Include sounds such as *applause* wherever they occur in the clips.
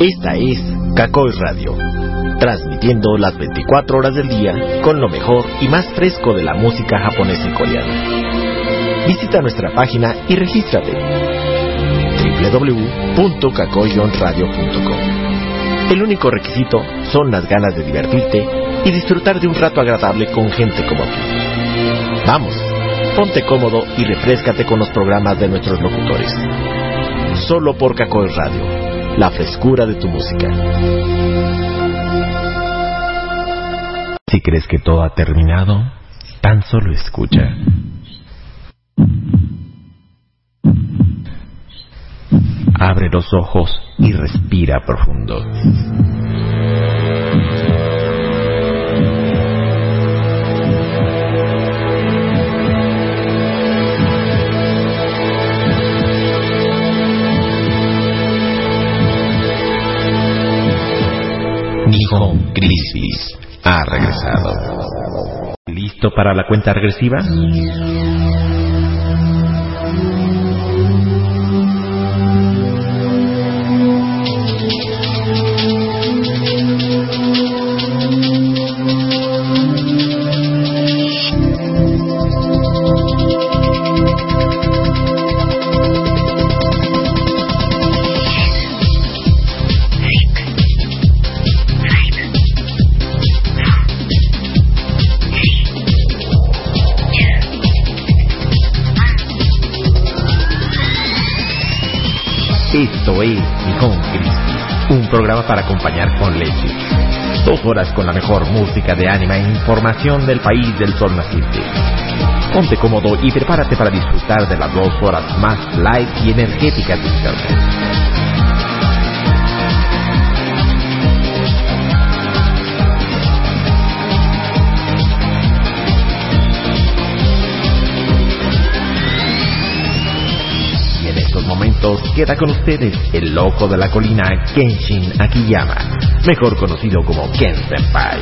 Esta es Kakoi Radio, transmitiendo las 24 horas del día con lo mejor y más fresco de la música japonesa y coreana. Visita nuestra página y regístrate www.kakoyonradio.com. El único requisito son las ganas de divertirte y disfrutar de un rato agradable con gente como tú. Vamos, ponte cómodo y refrescate con los programas de nuestros locutores. Solo por Kakoi Radio la frescura de tu música. Si crees que todo ha terminado, tan solo escucha. Abre los ojos y respira profundo. Nihon Crisis ha regresado. ¿Listo para la cuenta regresiva? Programa para acompañar con leche. Dos horas con la mejor música de anime e información del país del sol naciente. Ponte cómodo y prepárate para disfrutar de las dos horas más light y energéticas de internet. Queda con ustedes el loco de la colina Kenshin Akiyama, mejor conocido como Ken Senpai.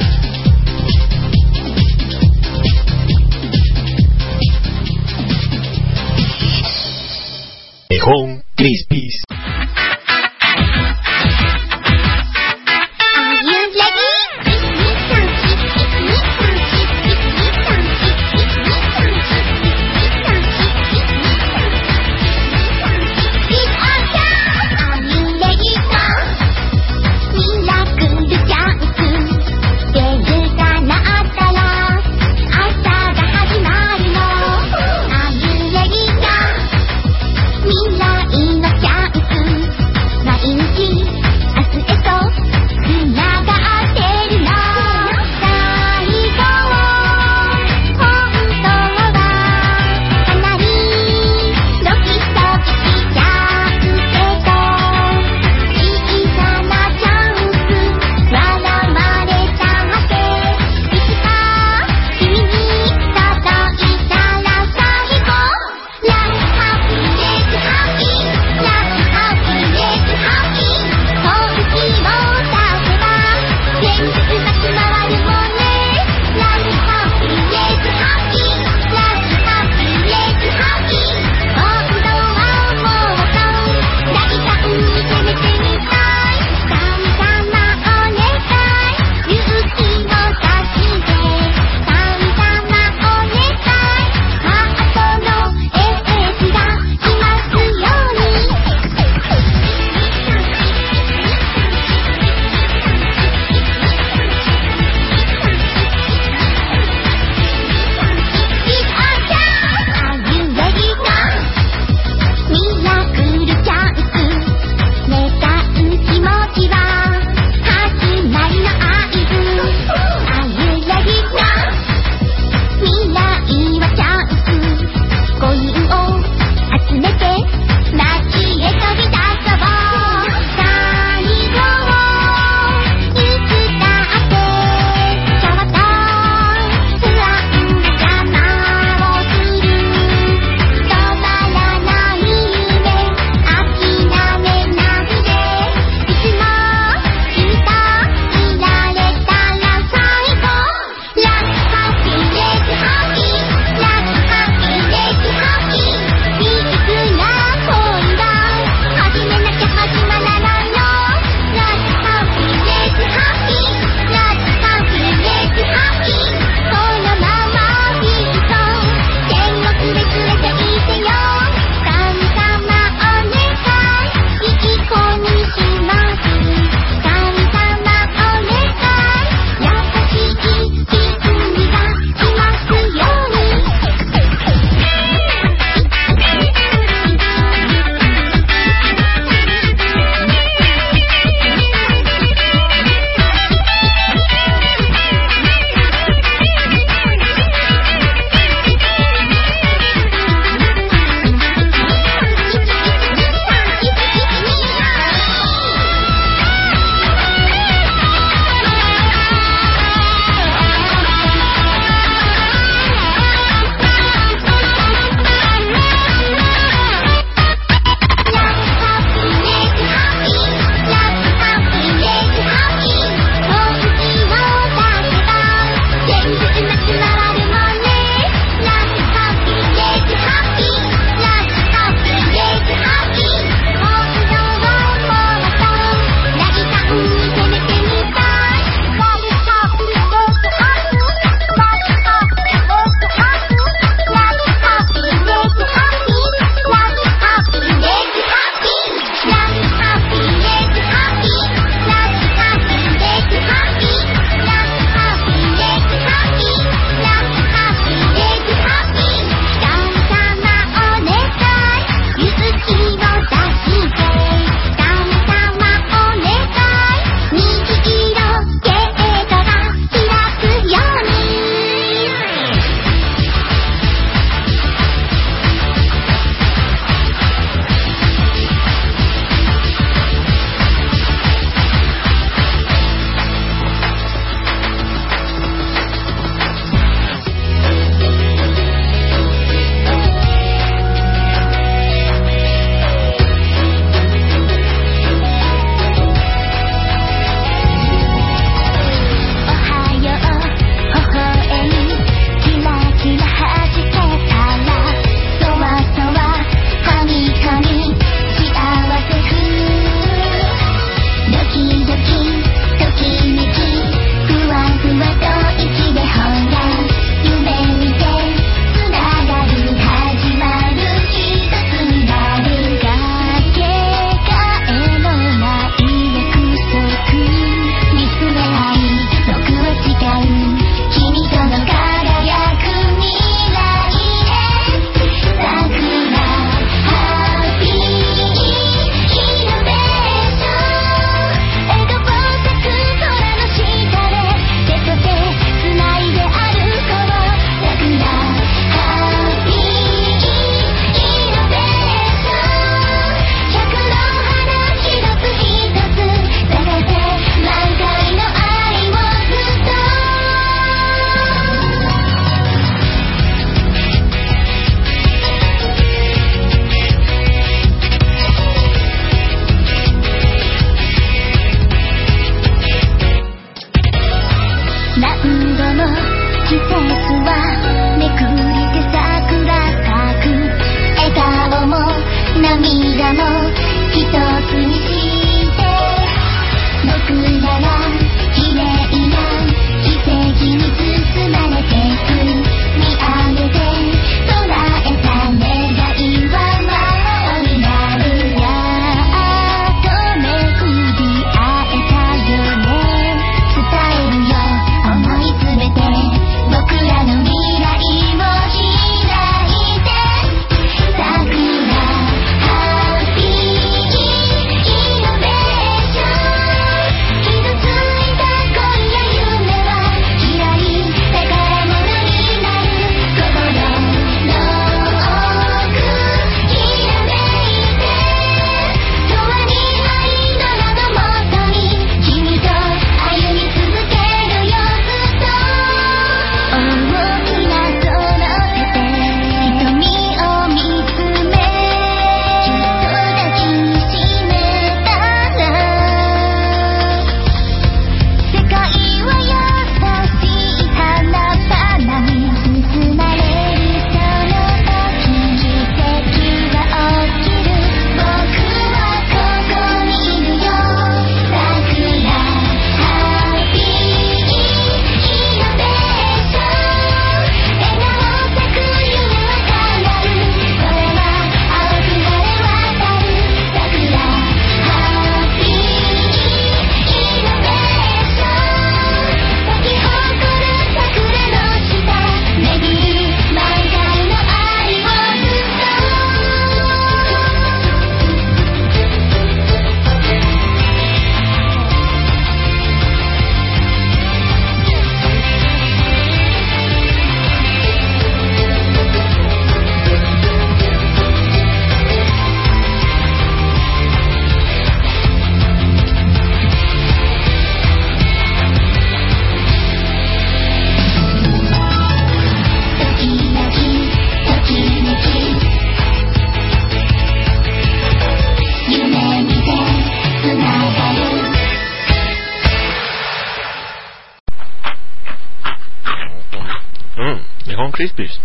Nihon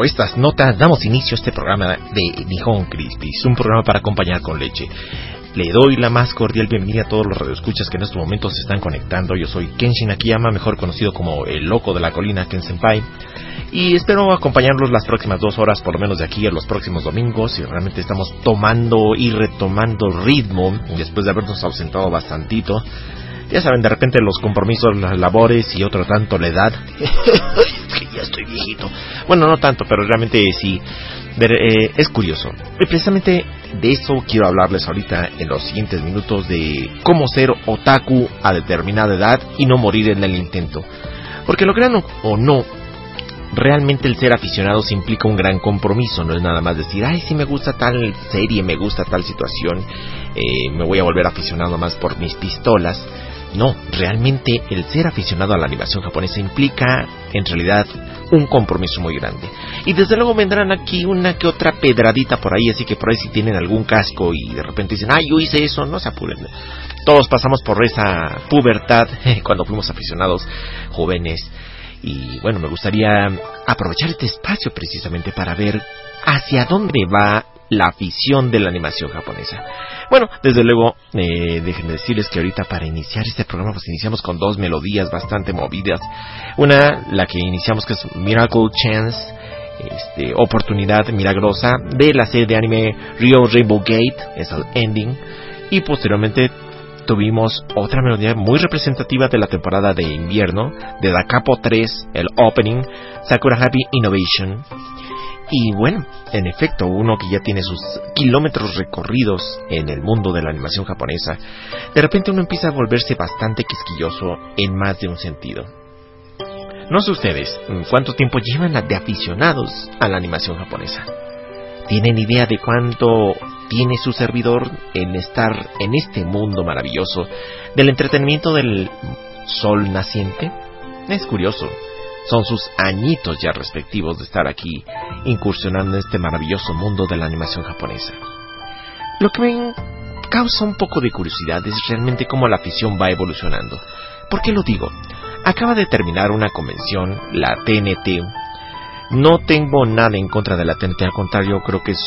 bajo estas notas damos inicio a este programa de Nihon Crispis, un programa para acompañar con leche. Le doy la más cordial bienvenida a todos los radioescuchas que en estos momentos se están conectando. Yo soy Kenshin Akiyama, mejor conocido como el loco de la colina Ken Senpai. Y espero acompañarlos las próximas dos horas, por lo menos de aquí a los próximos domingos. Y realmente estamos tomando y retomando ritmo después de habernos ausentado bastantito. Ya saben, de repente los compromisos, las labores y otro tanto la edad. *laughs* es que ya estoy viejito. Bueno, no tanto, pero realmente sí. Eh, es curioso. Y precisamente de eso quiero hablarles ahorita en los siguientes minutos de cómo ser otaku a determinada edad y no morir en el intento. Porque lo crean o no, realmente el ser aficionado se implica un gran compromiso, no es nada más decir, ay, si me gusta tal serie, me gusta tal situación, eh, me voy a volver aficionado más por mis pistolas. No, realmente el ser aficionado a la animación japonesa implica en realidad un compromiso muy grande. Y desde luego vendrán aquí una que otra pedradita por ahí, así que por ahí si tienen algún casco y de repente dicen, ay, yo hice eso, no se apuren. Todos pasamos por esa pubertad *laughs* cuando fuimos aficionados jóvenes. Y bueno, me gustaría aprovechar este espacio precisamente para ver hacia dónde va la afición de la animación japonesa. Bueno, desde luego, eh, déjenme decirles que ahorita para iniciar este programa, pues iniciamos con dos melodías bastante movidas. Una, la que iniciamos que es Miracle Chance, este, oportunidad milagrosa de la serie de anime Rio Rainbow Gate, es el ending. Y posteriormente tuvimos otra melodía muy representativa de la temporada de invierno, de Da Capo 3, el opening, Sakura Happy Innovation. Y bueno, en efecto, uno que ya tiene sus kilómetros recorridos en el mundo de la animación japonesa, de repente uno empieza a volverse bastante quisquilloso en más de un sentido. No sé ustedes, ¿cuánto tiempo llevan de aficionados a la animación japonesa? ¿Tienen idea de cuánto tiene su servidor en estar en este mundo maravilloso del entretenimiento del sol naciente? Es curioso, son sus añitos ya respectivos de estar aquí incursionando en este maravilloso mundo de la animación japonesa. Lo que me causa un poco de curiosidad es realmente cómo la afición va evolucionando. ¿Por qué lo digo? Acaba de terminar una convención, la TNT. No tengo nada en contra de la TNT, al contrario, creo que es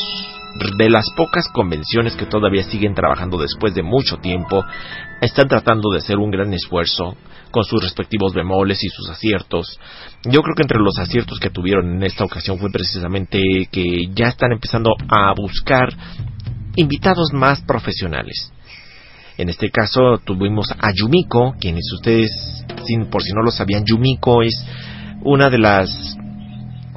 de las pocas convenciones que todavía siguen trabajando después de mucho tiempo, están tratando de hacer un gran esfuerzo con sus respectivos bemoles y sus aciertos. Yo creo que entre los aciertos que tuvieron en esta ocasión fue precisamente que ya están empezando a buscar invitados más profesionales. En este caso tuvimos a Yumiko, quienes ustedes, sin, por si no lo sabían, Yumiko es una de las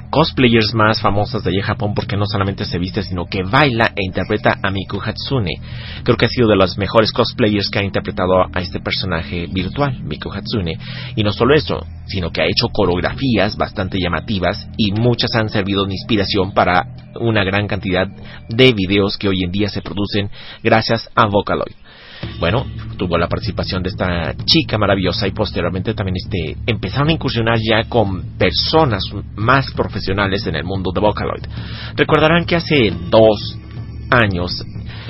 cosplayers más famosas de allí Japón porque no solamente se viste sino que baila e interpreta a Miku Hatsune. Creo que ha sido de los mejores cosplayers que ha interpretado a este personaje virtual, Miku Hatsune. Y no solo eso, sino que ha hecho coreografías bastante llamativas y muchas han servido de inspiración para una gran cantidad de videos que hoy en día se producen gracias a Vocaloid. Bueno, tuvo la participación de esta chica maravillosa y posteriormente también este, empezaron a incursionar ya con personas más profesionales en el mundo de Vocaloid. Recordarán que hace dos años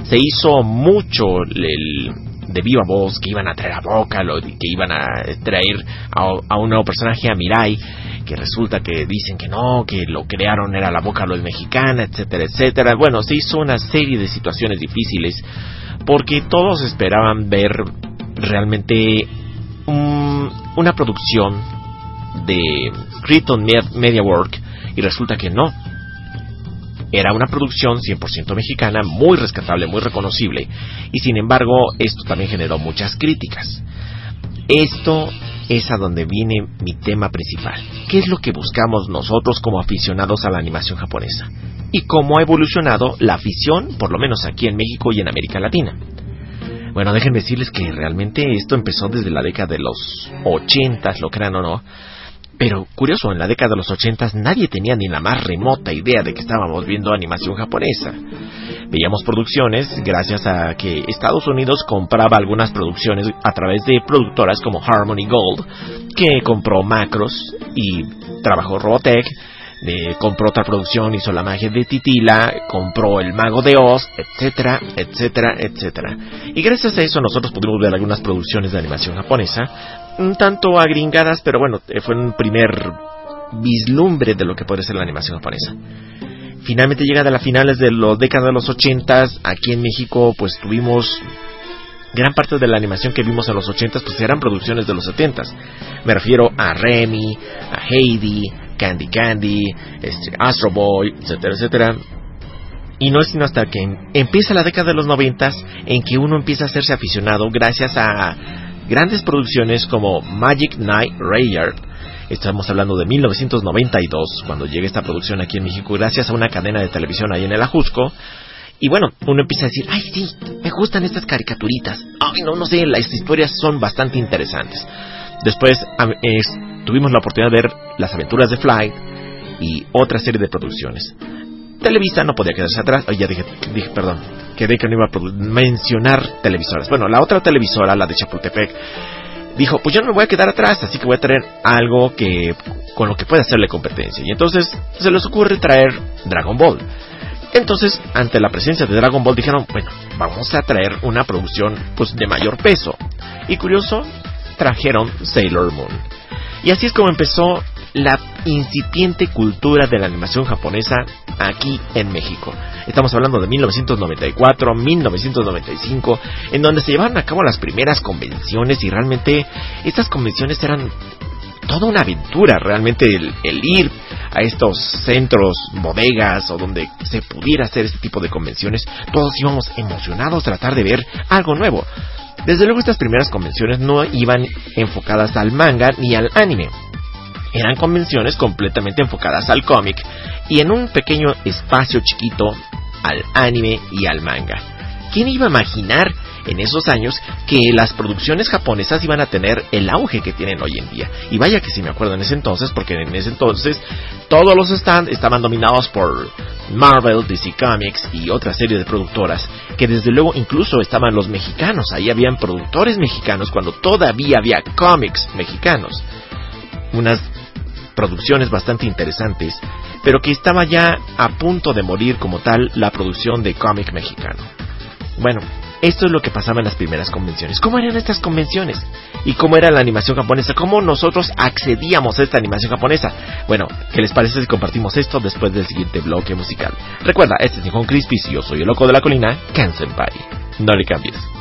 se hizo mucho el, de viva voz que iban a traer a Vocaloid y que iban a traer a, un nuevo personaje, a Mirai, que resulta que dicen que no, que lo crearon era la Vocaloid mexicana, etcétera, etcétera. Bueno, se hizo una serie de situaciones difíciles porque todos esperaban ver realmente un, una producción de Krypton Media Work y resulta que no. Era una producción 100% mexicana, muy rescatable, muy reconocible, y sin embargo esto también generó muchas críticas. Esto es a donde viene mi tema principal. ¿Qué es lo que buscamos nosotros como aficionados a la animación japonesa? Y cómo ha evolucionado la afición, por lo menos aquí en México y en América Latina. Bueno, déjenme decirles que realmente esto empezó desde la década de los 80, lo crean o no. Pero curioso, en la década de los 80 nadie tenía ni la más remota idea de que estábamos viendo animación japonesa. Veíamos producciones gracias a que Estados Unidos compraba algunas producciones a través de productoras como Harmony Gold, que compró Macros y trabajó Robotech, compró otra producción, hizo La magia de Titila, compró El mago de Oz, etcétera, etcétera, etcétera. Y gracias a eso nosotros pudimos ver algunas producciones de animación japonesa, un tanto agringadas, pero bueno, eh, fue un primer vislumbre de lo que puede ser la animación japonesa. Finalmente llega a las finales de los décadas de los 80 aquí en México pues tuvimos gran parte de la animación que vimos en los 80 pues eran producciones de los 70 Me refiero a Remy, a Heidi, Candy Candy, este, Astro Boy, etcétera, etcétera. Y no es sino hasta que empieza la década de los 90 en que uno empieza a hacerse aficionado gracias a grandes producciones como Magic Night Rayard. Estamos hablando de 1992, cuando llega esta producción aquí en México, gracias a una cadena de televisión ahí en el Ajusco. Y bueno, uno empieza a decir, ay sí, me gustan estas caricaturitas. Ay, no, no sé, las historias son bastante interesantes. Después tuvimos la oportunidad de ver Las aventuras de Fly y otra serie de producciones. Televisa no podía quedarse atrás. Ya dije, dije, perdón, quedé que no iba a mencionar televisoras. Bueno, la otra televisora, la de Chapultepec, dijo, pues yo no me voy a quedar atrás, así que voy a traer algo que con lo que pueda hacerle competencia. Y entonces se les ocurre traer Dragon Ball. Entonces, ante la presencia de Dragon Ball, dijeron, bueno, vamos a traer una producción pues de mayor peso. Y curioso, trajeron Sailor Moon. Y así es como empezó la incipiente cultura de la animación japonesa aquí en México. Estamos hablando de 1994, 1995, en donde se llevaron a cabo las primeras convenciones y realmente estas convenciones eran toda una aventura, realmente el, ir a estos centros, bodegas o donde se pudiera hacer este tipo de convenciones, todos íbamos emocionados a tratar de ver algo nuevo. Desde luego estas primeras convenciones no iban enfocadas al manga ni al anime. Eran convenciones completamente enfocadas al cómic y en un pequeño espacio chiquito al anime y al manga. ¿Quién iba a imaginar en esos años que las producciones japonesas iban a tener el auge que tienen hoy en día. Y vaya que si me acuerdo en ese entonces, porque en ese entonces todos los stands estaban dominados por Marvel, DC Comics y otra serie de productoras, que desde luego incluso estaban los mexicanos, ahí habían productores mexicanos cuando todavía había cómics mexicanos. Unas producciones bastante interesantes, pero que estaba ya a punto de morir como tal la producción de cómic mexicano. Bueno, esto es lo que pasaba en las primeras convenciones. ¿Cómo eran estas convenciones? ¿Y cómo era la animación japonesa? ¿Cómo nosotros accedíamos a esta animación japonesa? Bueno, ¿qué les parece si compartimos esto después del siguiente bloque musical? Recuerda, este es Nihon Crispy y yo soy el loco de la colina, Kansenpai. No le cambies.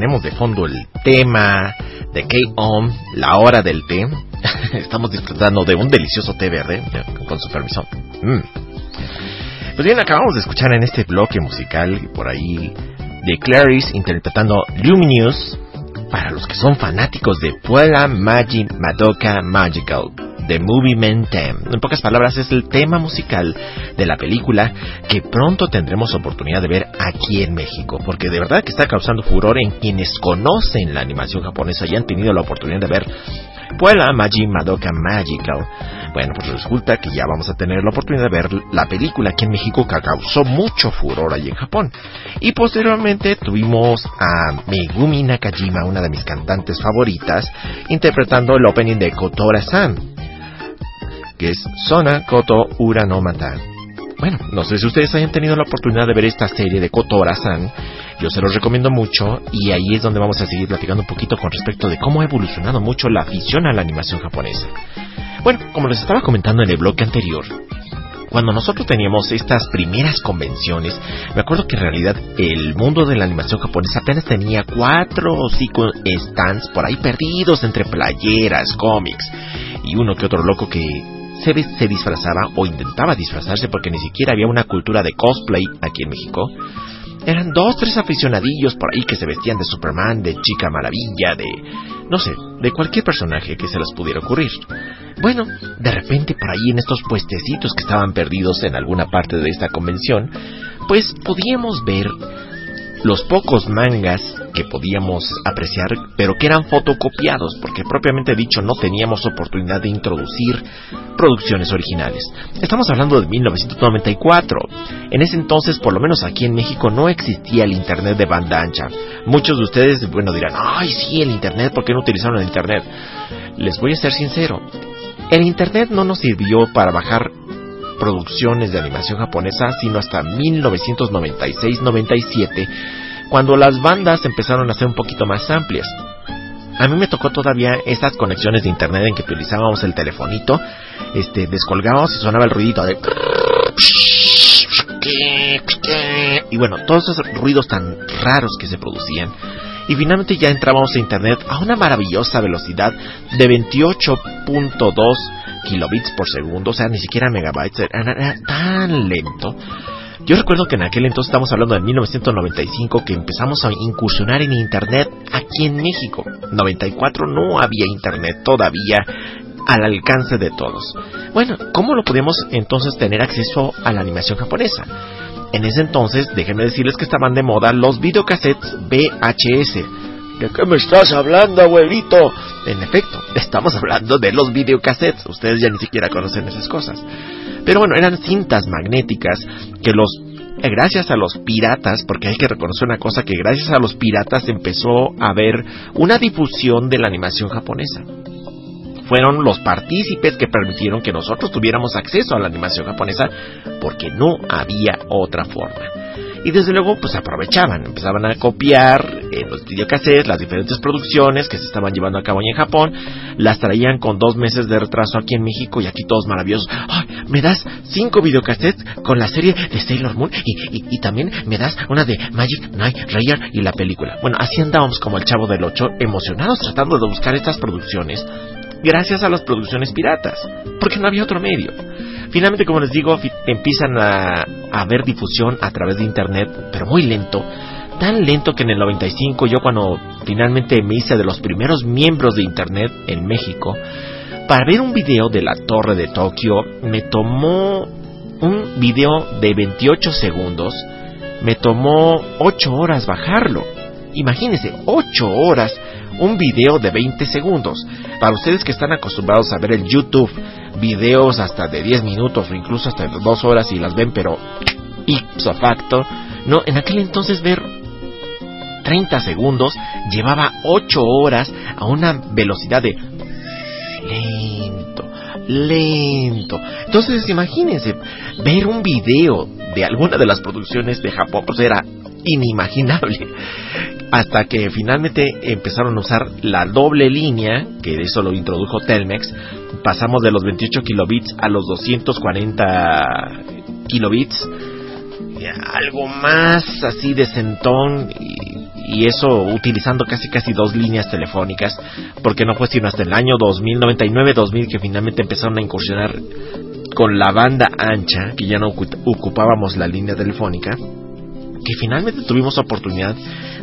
Tenemos de fondo el tema de K-On, la hora del té, *laughs* estamos disfrutando de un delicioso té verde, con su permiso. Mm. Pues bien, acabamos de escuchar en este bloque musical, por ahí, de Clarice interpretando Luminous, para los que son fanáticos de Puella Magic Madoka Magical The Movie Men Theme. En pocas palabras, es el tema musical de la película que pronto tendremos oportunidad de ver aquí en México, porque de verdad que está causando furor en quienes conocen la animación japonesa y han tenido la oportunidad de ver Puela Maji Madoka Magical. Bueno, pues resulta que ya vamos a tener la oportunidad de ver la película aquí en México que causó mucho furor allí en Japón. Y posteriormente tuvimos a Megumi Nakajima, una de mis cantantes favoritas, interpretando el opening de Kotora-san, que es Sona Koto Ura no Mata. Bueno, no sé si ustedes hayan tenido la oportunidad de ver esta serie de Kotora-san. Yo se los recomiendo mucho y ahí es donde vamos a seguir platicando un poquito con respecto de cómo ha evolucionado mucho la afición a la animación japonesa. Bueno, como les estaba comentando en el bloque anterior, cuando nosotros teníamos estas primeras convenciones, me acuerdo que en realidad el mundo de la animación japonesa apenas tenía cuatro o cinco stands por ahí perdidos entre playeras, cómics y uno que otro loco que se, se disfrazaba o intentaba disfrazarse porque ni siquiera había una cultura de cosplay aquí en México. Eran dos, tres aficionadillos por ahí que se vestían de Superman, de Chica Maravilla, de... no sé, de cualquier personaje que se les pudiera ocurrir. Bueno, de repente por ahí en estos puestecitos que estaban perdidos en alguna parte de esta convención, pues podíamos ver los pocos mangas que podíamos apreciar, pero que eran fotocopiados, porque propiamente dicho no teníamos oportunidad de introducir producciones originales. Estamos hablando de 1994. En ese entonces, por lo menos aquí en México, no existía el Internet de banda ancha. Muchos de ustedes, bueno, dirán, ay, sí, el Internet, ¿por qué no utilizaron el Internet? Les voy a ser sincero, el Internet no nos sirvió para bajar producciones de animación japonesa, sino hasta 1996-97, cuando las bandas empezaron a ser un poquito más amplias. A mí me tocó todavía estas conexiones de internet en que utilizábamos el telefonito, este, descolgábamos y sonaba el ruidito de... Y bueno, todos esos ruidos tan raros que se producían. Y finalmente ya entrábamos a internet a una maravillosa velocidad de 28.2 kilobits por segundo, o sea, ni siquiera megabytes, era, tan lento. Yo recuerdo que en aquel entonces estamos hablando de 1995 que empezamos a incursionar en internet aquí en México. 94 no había internet todavía al alcance de todos. Bueno, ¿cómo lo podemos entonces tener acceso a la animación japonesa? En ese entonces, déjenme decirles que estaban de moda los videocassettes VHS. ¿De qué me estás hablando, abuelito? En efecto, estamos hablando de los videocassettes. Ustedes ya ni siquiera conocen esas cosas. Pero bueno, eran cintas magnéticas que los eh, gracias a los piratas, porque hay que reconocer una cosa, que gracias a los piratas empezó a haber una difusión de la animación japonesa. Fueron los partícipes que permitieron que nosotros tuviéramos acceso a la animación japonesa porque no había otra forma. Y desde luego, pues aprovechaban, empezaban a copiar en los videocassettes las diferentes producciones que se estaban llevando a cabo en Japón, las traían con dos meses de retraso aquí en México y aquí todos maravillosos. ¡Ay! ¿Me das cinco videocassettes con la serie de Sailor Moon? Y, y, también me das una de Magic Knight Rayer y la película. Bueno, así andábamos como el chavo del 8, emocionados tratando de buscar estas producciones gracias a las producciones piratas, porque no había otro medio. Finalmente, como les digo, empiezan a, a ver difusión a través de Internet, pero muy lento. Tan lento que en el 95 yo cuando finalmente me hice de los primeros miembros de Internet en México, para ver un video de la torre de Tokio, me tomó un video de 28 segundos, me tomó 8 horas bajarlo. Imagínense, 8 horas un video de 20 segundos. Para ustedes que están acostumbrados a ver el YouTube, videos hasta de 10 minutos o incluso hasta de 2 horas y las ven, pero ipso facto, no, en aquel entonces ver 30 segundos llevaba 8 horas a una velocidad de lento, lento. Entonces imagínense, ver un video de alguna de las producciones de Japón, pues era inimaginable. Hasta que finalmente empezaron a usar la doble línea, que eso lo introdujo Telmex, pasamos de los 28 kilobits a los 240 kilobits, algo más así de centón y, y, eso utilizando casi casi dos líneas telefónicas, porque no fue sino hasta el año 2099-2000 que finalmente empezaron a incursionar con la banda ancha, que ya no ocupábamos la línea telefónica, que finalmente tuvimos oportunidad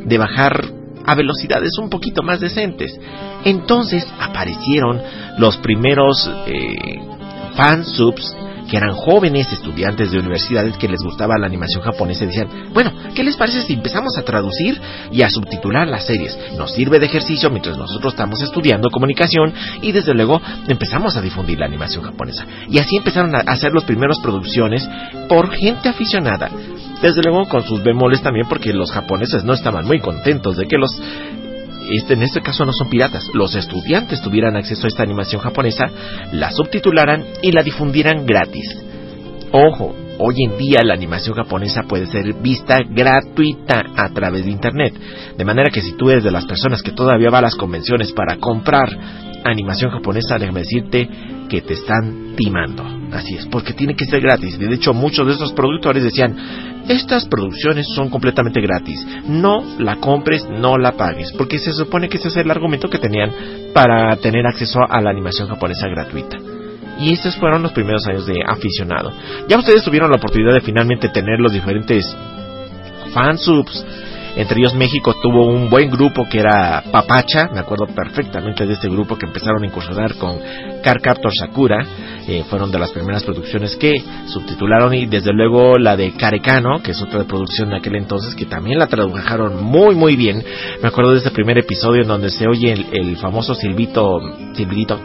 de bajar a velocidades un poquito más decentes. Entonces aparecieron los primeros eh, fansubs que eran jóvenes estudiantes de universidades que les gustaba la animación japonesa y decían, bueno, ¿qué les parece si empezamos a traducir y a subtitular las series? Nos sirve de ejercicio mientras nosotros estamos estudiando comunicación y desde luego empezamos a difundir la animación japonesa. Y así empezaron a hacer las primeras producciones por gente aficionada. Desde luego con sus bemoles también porque los japoneses no estaban muy contentos de que los este, en este caso no son piratas, los estudiantes tuvieran acceso a esta animación japonesa, la subtitularan y la difundieran gratis. Ojo, hoy en día la animación japonesa puede ser vista gratuita a través de internet. De manera que si tú eres de las personas que todavía va a las convenciones para comprar animación japonesa, déjame decirte que te están timando. Así es, porque tiene que ser gratis. De hecho, muchos de esos productores decían, estas producciones son completamente gratis. No la compres, no la pagues, porque se supone que ese es el argumento que tenían para tener acceso a la animación japonesa gratuita. Y estos fueron los primeros años de aficionado. Ya ustedes tuvieron la oportunidad de finalmente tener los diferentes fansubs entre ellos México tuvo un buen grupo que era Papacha, me acuerdo perfectamente de este grupo que empezaron a incursionar con Car Captor Sakura, eh, fueron de las primeras producciones que subtitularon y desde luego la de Carecano, que es otra producción de aquel entonces que también la tradujeron muy muy bien. Me acuerdo de ese primer episodio en donde se oye el, famoso silbito, silbito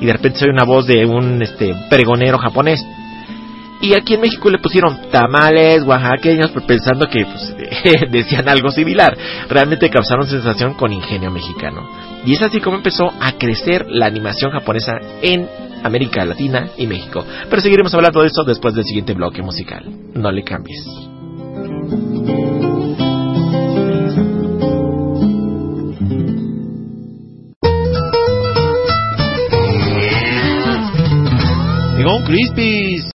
y de repente se oye una voz de un este pregonero japonés y aquí en México le pusieron tamales oaxaqueños pensando que pues, *laughs* decían algo similar. Realmente causaron sensación con ingenio mexicano. Y es así como empezó a crecer la animación japonesa en América Latina y México. Pero seguiremos hablando de eso después del siguiente bloque musical. No le cambies. Llegó un Crispis.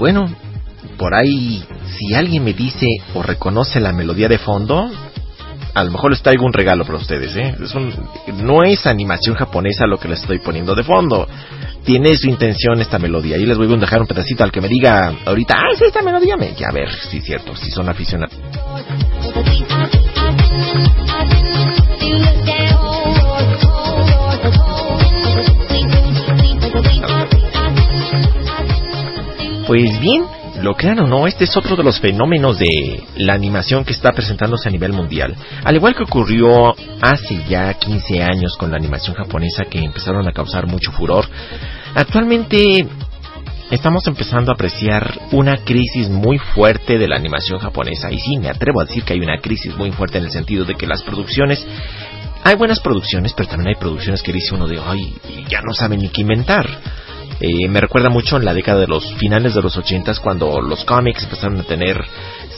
Crispies. por ahí, si alguien me dice o reconoce la melodía de fondo, a lo mejor les traigo un regalo para ustedes, ¿eh? Es un, no es animación japonesa lo que les estoy poniendo de fondo. Tiene su intención esta melodía. Y les voy a dejar un pedacito al que me diga ahorita, ah, es esta melodía. Me, a ver, si es cierto, si son aficionados. Pues bien, lo crean o no, este es otro de los fenómenos de la animación que está presentándose a nivel mundial. Al igual que ocurrió hace ya 15 años con la animación japonesa que empezaron a causar mucho furor, actualmente estamos empezando a apreciar una crisis muy fuerte de la animación japonesa. Y sí, me atrevo a decir que hay una crisis muy fuerte en el sentido de que las producciones hay buenas producciones, pero también hay producciones que dice uno de, ay, ya no saben ni qué inventar. Eh, me recuerda mucho en la década de los finales de los ochentas cuando los cómics empezaron a tener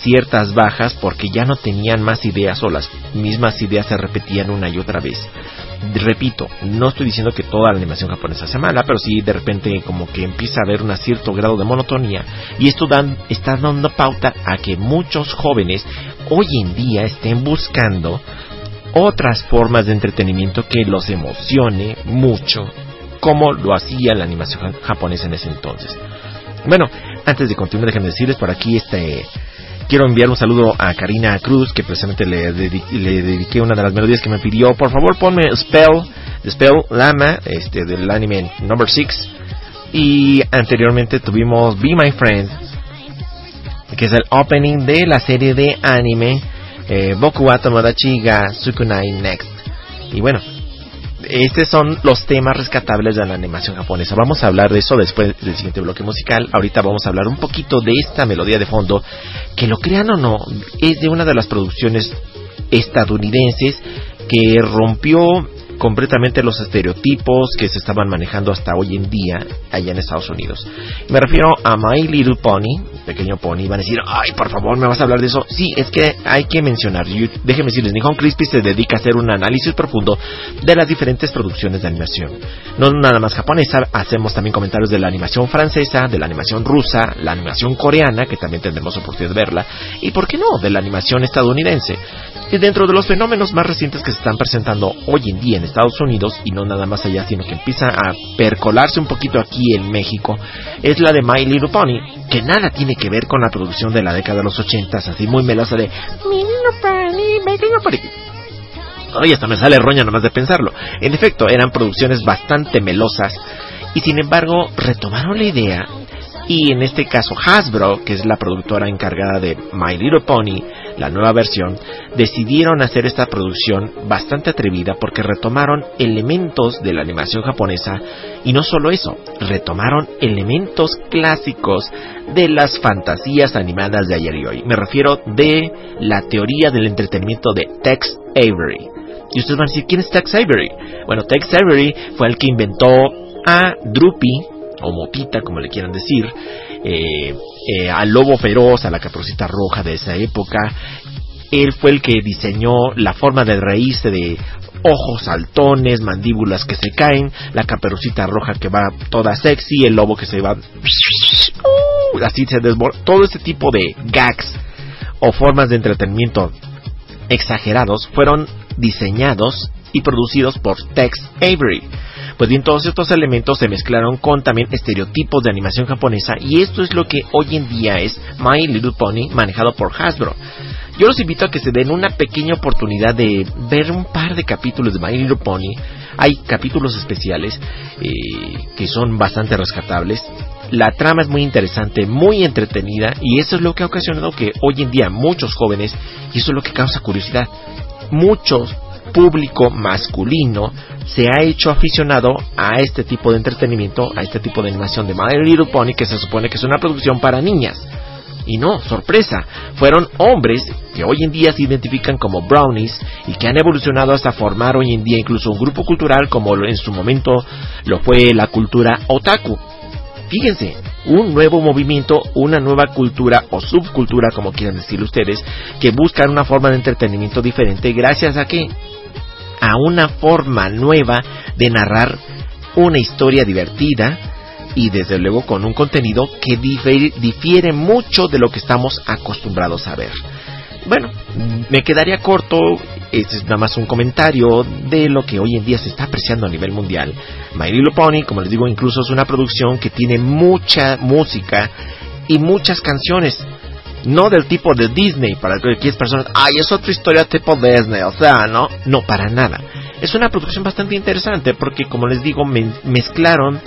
ciertas bajas porque ya no tenían más ideas o las mismas ideas se repetían una y otra vez. Repito, no estoy diciendo que toda la animación japonesa sea mala, pero sí de repente como que empieza a haber un cierto grado de monotonía y esto dan, está dando pauta a que muchos jóvenes hoy en día estén buscando otras formas de entretenimiento que los emocione mucho como lo hacía la animación japonesa en ese entonces. Bueno, antes de continuar, déjenme decirles por aquí este quiero enviar un saludo a Karina Cruz, que precisamente le, dediqué una de las melodías que me pidió. Por favor, ponme Spell, Spell Lama, este, del anime Number 6. Y anteriormente tuvimos Be My Friend, que es el opening de la serie de anime eh, Boku wa Tomodachi ga Sukunai Next. Y bueno, estos son los temas rescatables de la animación japonesa. Vamos a hablar de eso después del siguiente bloque musical. Ahorita vamos a hablar un poquito de esta melodía de fondo, que lo crean o no, es de una de las producciones estadounidenses que rompió completamente los estereotipos que se estaban manejando hasta hoy en día allá en Estados Unidos. Me refiero a My Little Pony, pequeño pony. Van a decir, ay, por favor, ¿me vas a hablar de eso? Sí, es que hay que mencionar. déjenme decirles, Nihon Crispy se dedica a hacer un análisis profundo de las diferentes producciones de animación. No nada más japonesa, hacemos también comentarios de la animación francesa, de la animación rusa, la animación coreana, que también tendremos oportunidad de verla, y, ¿por qué no?, de la animación estadounidense. Y dentro de los fenómenos más recientes que se están presentando hoy en día en Estados Unidos, y no nada más allá, sino que empieza a percolarse un poquito aquí en México, es la de My Little Pony, que nada tiene que ver con la producción de la década de los ochentas, así muy melosa de My Little Pony, Pony. Ay, hasta me sale roña nomás de pensarlo. En efecto, eran producciones bastante melosas, y sin embargo retomaron la idea y en este caso Hasbro, que es la productora encargada de My Little Pony, la nueva versión, decidieron hacer esta producción bastante atrevida porque retomaron elementos de la animación japonesa y no solo eso, retomaron elementos clásicos de las fantasías animadas de ayer y hoy. Me refiero de la teoría del entretenimiento de Tex Avery. Y ustedes van a decir, ¿quién es Tex Avery? Bueno, Tex Avery fue el que inventó a Droopy, o Motita, como le quieran decir, eh, eh, al lobo feroz, a la caprocita roja de esa época. Él fue el que diseñó la forma de reírse de ojos saltones, mandíbulas que se caen, la caperucita roja que va toda sexy, el lobo que se va así se desborda, todo este tipo de gags o formas de entretenimiento exagerados fueron diseñados y producidos por Tex Avery. Pues bien, todos estos elementos se mezclaron con también estereotipos de animación japonesa y esto es lo que hoy en día es My Little Pony manejado por Hasbro. Yo los invito a que se den una pequeña oportunidad de ver un par de capítulos de My Little Pony. Hay capítulos especiales eh, que son bastante rescatables. La trama es muy interesante, muy entretenida y eso es lo que ha ocasionado que hoy en día muchos jóvenes, y eso es lo que causa curiosidad, muchos público masculino se ha hecho aficionado a este tipo de entretenimiento, a este tipo de animación de My Little Pony, que se supone que es una producción para niñas. Y no, sorpresa, fueron hombres que hoy en día se identifican como brownies y que han evolucionado hasta formar hoy en día incluso un grupo cultural como en su momento lo fue la cultura otaku. Fíjense, un nuevo movimiento, una nueva cultura o subcultura, como quieran decirlo ustedes, que buscan una forma de entretenimiento diferente gracias a que a una forma nueva de narrar una historia divertida y desde luego con un contenido que difiere, mucho de lo que estamos acostumbrados a ver. Bueno, me quedaría corto, este es nada más un comentario de lo que hoy en día se está apreciando a nivel mundial. My Little Pony, como les digo, incluso es una producción que tiene mucha música y muchas canciones. No del tipo de Disney, para cualquier personas, ay, es otra historia tipo Disney, o sea, no, no, para nada. Es una producción bastante interesante porque, como les digo, mezclaron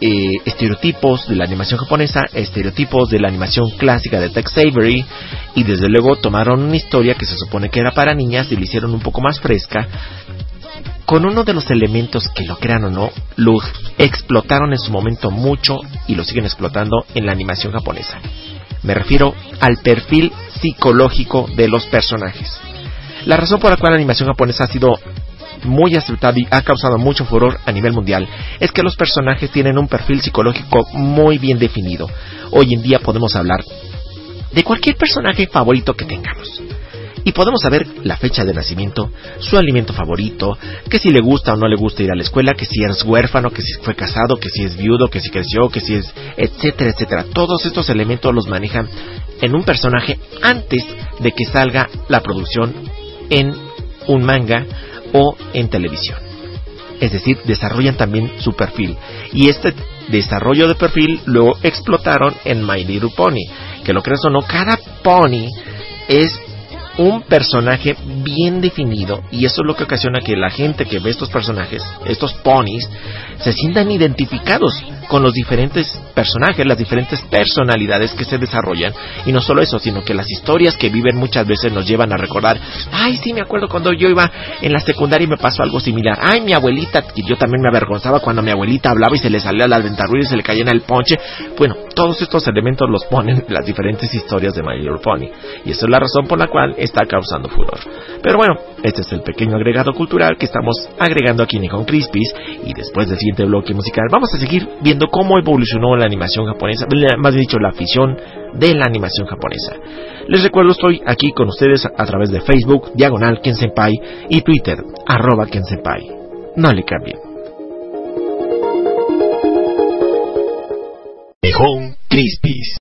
eh, estereotipos de la animación japonesa, estereotipos de la animación clásica de Tex Avery y desde luego tomaron una historia que se supone que era para niñas y la hicieron un poco más fresca con uno de los elementos que lo crean o no, lo explotaron en su momento mucho y lo siguen explotando en la animación japonesa. Me refiero al perfil psicológico de los personajes. La razón por la cual la animación japonesa ha sido muy aceptada y ha causado mucho furor a nivel mundial es que los personajes tienen un perfil psicológico muy bien definido. Hoy en día podemos hablar de cualquier personaje favorito que tengamos. Y podemos saber la fecha de nacimiento, su alimento favorito, que si le gusta o no le gusta ir a la escuela, que si es huérfano, que si fue casado, que si es viudo, que si creció, que si es etcétera, etcétera. Todos estos elementos los manejan en un personaje antes de que salga la producción en un manga o en televisión. Es decir, desarrollan también su perfil. Y este desarrollo de perfil lo explotaron en My Little Pony. Que lo creas o no, cada pony es un personaje bien definido y eso es lo que ocasiona que la gente que ve estos personajes, estos ponis, se sientan identificados con los diferentes personajes, las diferentes personalidades que se desarrollan. Y no solo eso, sino que las historias que viven muchas veces nos llevan a recordar, ay sí me acuerdo cuando yo iba en la secundaria y me pasó algo similar, ay mi abuelita, que yo también me avergonzaba cuando mi abuelita hablaba y se le salía la dentadura y se le caía en el ponche, bueno, todos estos elementos los ponen las diferentes historias de My Little Pony. Y esa es la razón por la cual está causando furor. Pero bueno, este es el pequeño agregado cultural que estamos agregando aquí en Con Crispies y después del siguiente bloque musical vamos a seguir viendo cómo evolucionó la animación japonesa, más bien dicho la afición de la animación japonesa. Les recuerdo estoy aquí con ustedes a través de Facebook, Diagonal Kensenpai y Twitter, arroba Kensenpai. No le cambien. Nihon Crispies.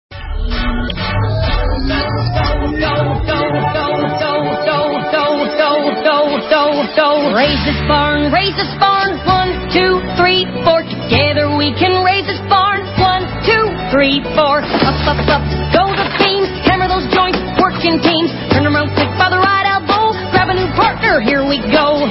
Raise this barn, raise this barn. Two, three, four. Together we can raise this barn. One, two, three, four. Up, up, up. Go the beams. Hammer those joints. Work in teams. Turn around quick by the right elbow. Grab a new partner. Here we go,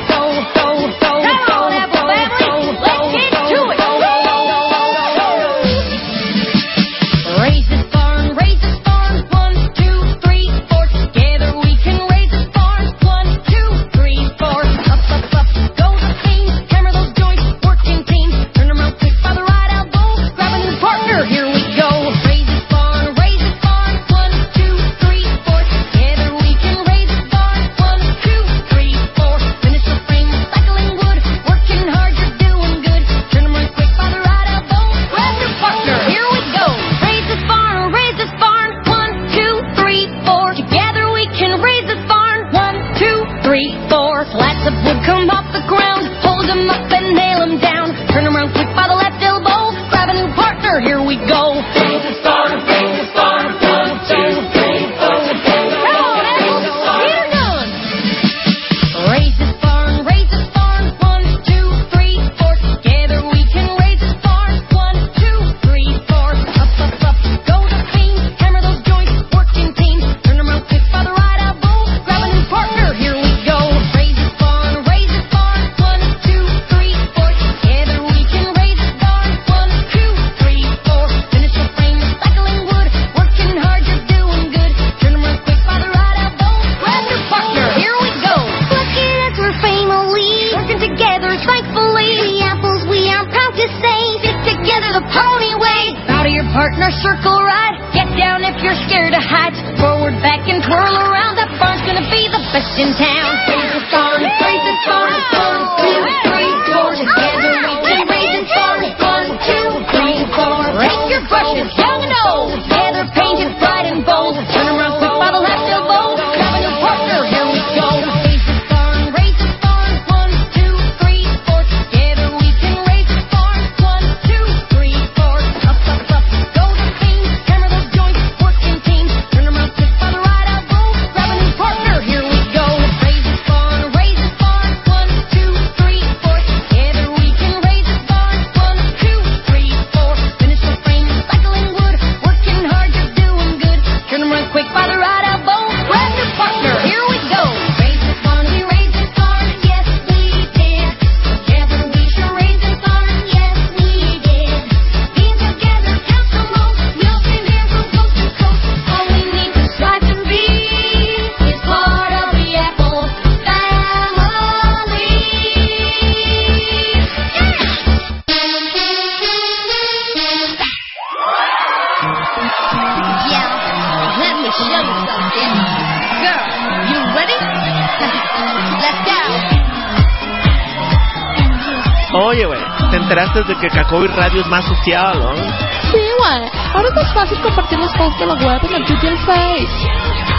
antes de que Cacoy Radio es más social, ¿no? Sí, güey. Ahora es más fácil compartir los posts de la web en el Twitter Face.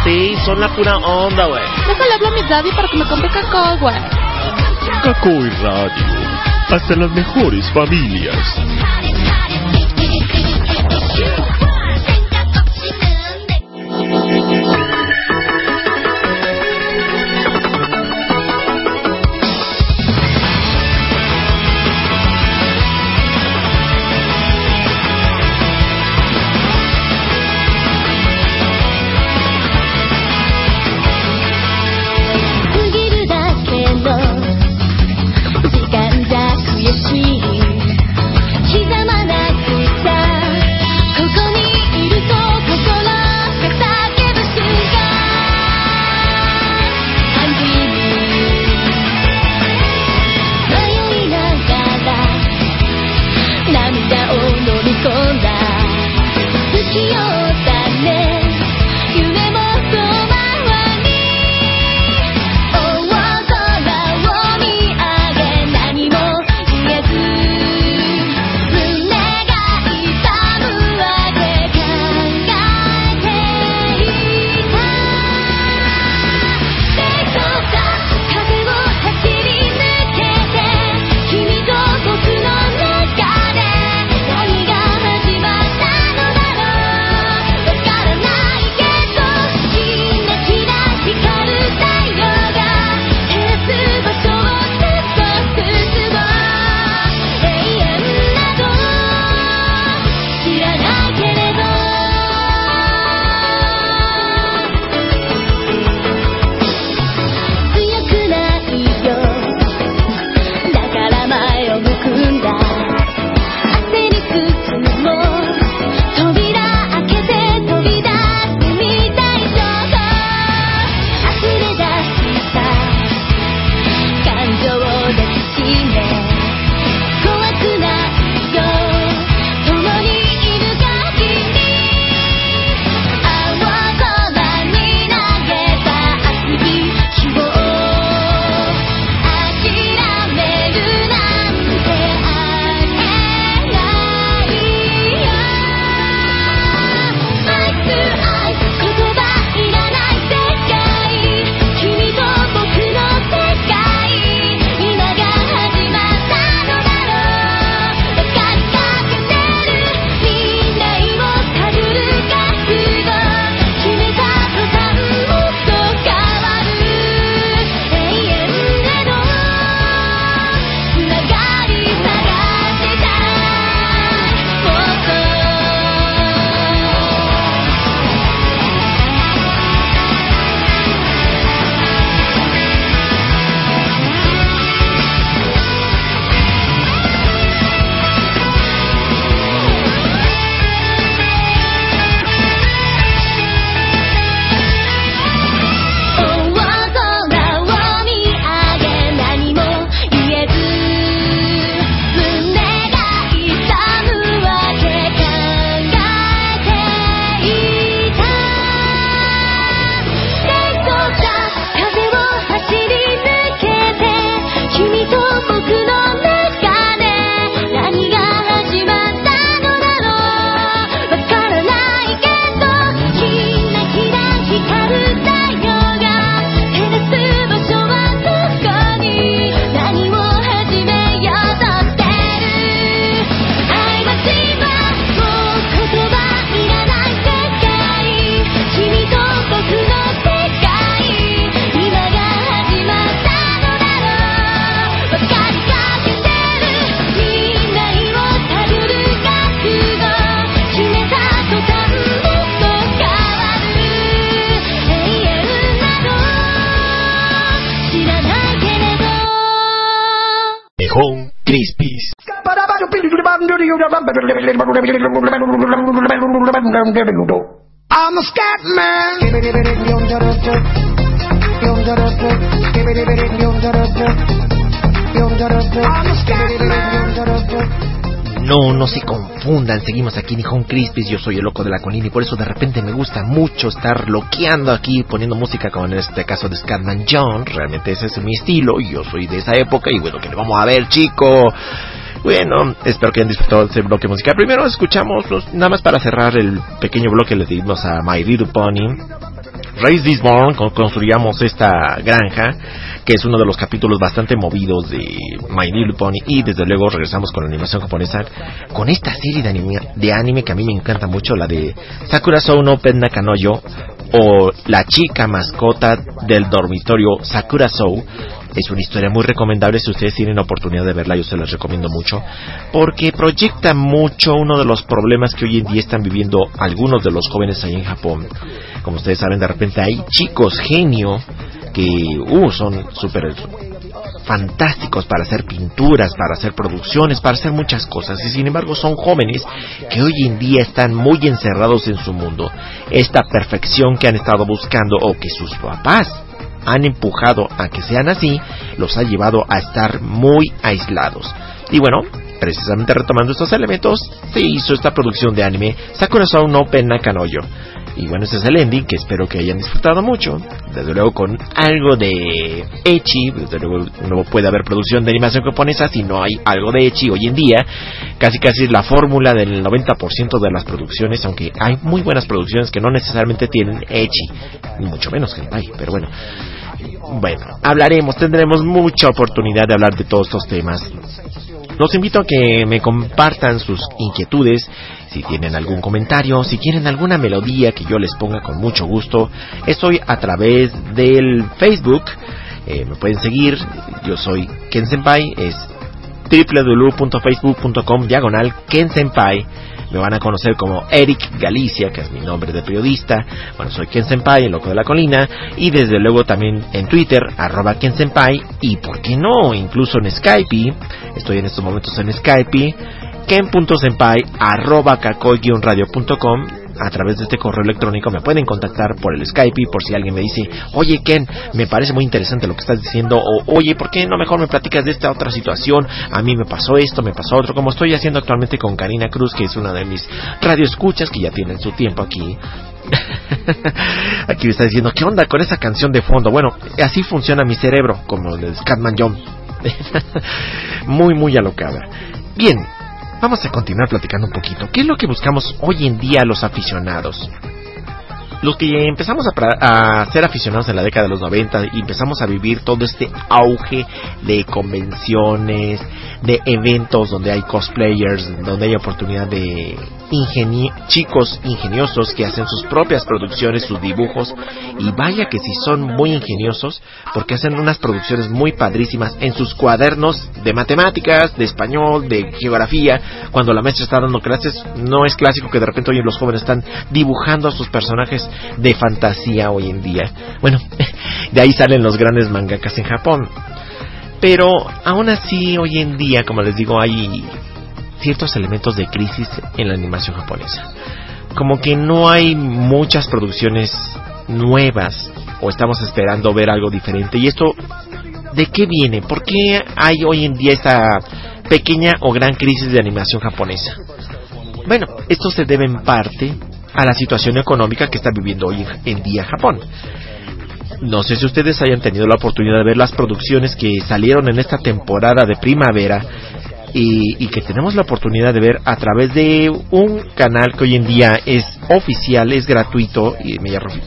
Sí, son la pura onda, güey. Déjale hablar a mi daddy para que me compre Cacoy, güey. Cacoy Radio. Hasta las mejores familias. I'm a scat No, no se confundan, seguimos aquí en Home Crispis, yo soy el loco de la colina y por eso de repente me gusta mucho estar loqueando aquí, poniendo música como en este caso de Scatman John, realmente ese es mi estilo, yo soy de esa época y bueno, que le vamos a ver chico. Bueno, espero que hayan disfrutado de este bloque musical. Primero escuchamos, nada más para cerrar el pequeño bloque, le dimos a My Little Pony. Raise This Born, con- construyamos esta granja, que es uno de los capítulos bastante movidos de My Little Pony. Y desde luego regresamos con la animación japonesa, con esta serie de anime, de anime que a mí me encanta mucho, la de Sakura Sou no Pen Nakanoyo, o La chica mascota del dormitorio Sakura Sou. Es una historia muy recomendable si ustedes tienen oportunidad de verla, yo se las recomiendo mucho, porque proyecta mucho uno de los problemas que hoy en día están viviendo algunos de los jóvenes ahí en Japón. Como ustedes saben, de repente hay chicos genio que uh, son súper fantásticos para hacer pinturas, para hacer producciones, para hacer muchas cosas. Y sin embargo son jóvenes que hoy en día están muy encerrados en su mundo. Esta perfección que han estado buscando o que sus papás han empujado a que sean así, los ha llevado a estar muy aislados. Y bueno, precisamente retomando estos elementos, se hizo esta producción de anime Sakura Sou no Pen Nakanoyo. Y bueno, ese es el ending que espero que hayan disfrutado mucho. Desde luego con algo de Echi, desde luego no puede haber producción de animación japonesa si no hay algo de Echi hoy en día. Casi casi es la fórmula del 90% de las producciones, aunque hay muy buenas producciones que no necesariamente tienen Echi, ni mucho menos hentai, pero bueno. Bueno, hablaremos, tendremos mucha oportunidad de hablar de todos estos temas. Los invito a que me compartan sus inquietudes, si tienen algún comentario, si quieren alguna melodía que yo les ponga con mucho gusto. Estoy a través del Facebook, eh, me pueden seguir, yo soy Ken Senpai, es www.facebook.com diagonal Ken Senpai. Me van a conocer como Eric Galicia, que es mi nombre de periodista. Bueno, soy Ken Senpai, el loco de la colina. Y desde luego también en Twitter, arroba Ken. Y por qué no, incluso en Skype. Estoy en estos momentos en Skype. Ken.senpai, arroba cacoy-radio.com. A través de este correo electrónico me pueden contactar por el Skype por si alguien me dice, oye Ken, me parece muy interesante lo que estás diciendo, o oye, ¿por qué no mejor me platicas de esta otra situación? A mí me pasó esto, me pasó otro, como estoy haciendo actualmente con Karina Cruz, que es una de mis radioescuchas que ya tienen su tiempo aquí. *laughs* aquí me está diciendo, ¿qué onda con esa canción de fondo? Bueno, así funciona mi cerebro, como el de Scatman John. *laughs* muy, muy alocada. Bien, vamos a continuar platicando un poquito. ¿Qué es lo que buscamos hoy en día los aficionados? Los que empezamos a, a ser aficionados en la década de los 90 y empezamos a vivir todo este auge de convenciones, de eventos donde hay cosplayers, donde hay oportunidad de chicos ingeniosos que hacen sus propias producciones, sus dibujos, y vaya que si son muy ingeniosos, porque hacen unas producciones muy padrísimas en sus cuadernos de matemáticas, de español, de geografía, cuando la maestra está dando clases, no es clásico que de repente hoy los jóvenes están dibujando a sus personajes de fantasía hoy en día. Bueno, *laughs* de ahí salen los grandes mangakas en Japón. Pero aún así, hoy en día, como les digo, hay ciertos elementos de crisis en la animación japonesa. Como que no hay muchas producciones nuevas o estamos esperando ver algo diferente. ¿Y esto de qué viene? ¿Por qué hay hoy en día esta pequeña o gran crisis de animación japonesa? Bueno, esto se debe en parte a la situación económica que está viviendo hoy en día Japón. No sé si ustedes hayan tenido la oportunidad de ver las producciones que salieron en esta temporada de primavera y, y que tenemos la oportunidad de ver a través de un canal que hoy en día es oficial, es gratuito, y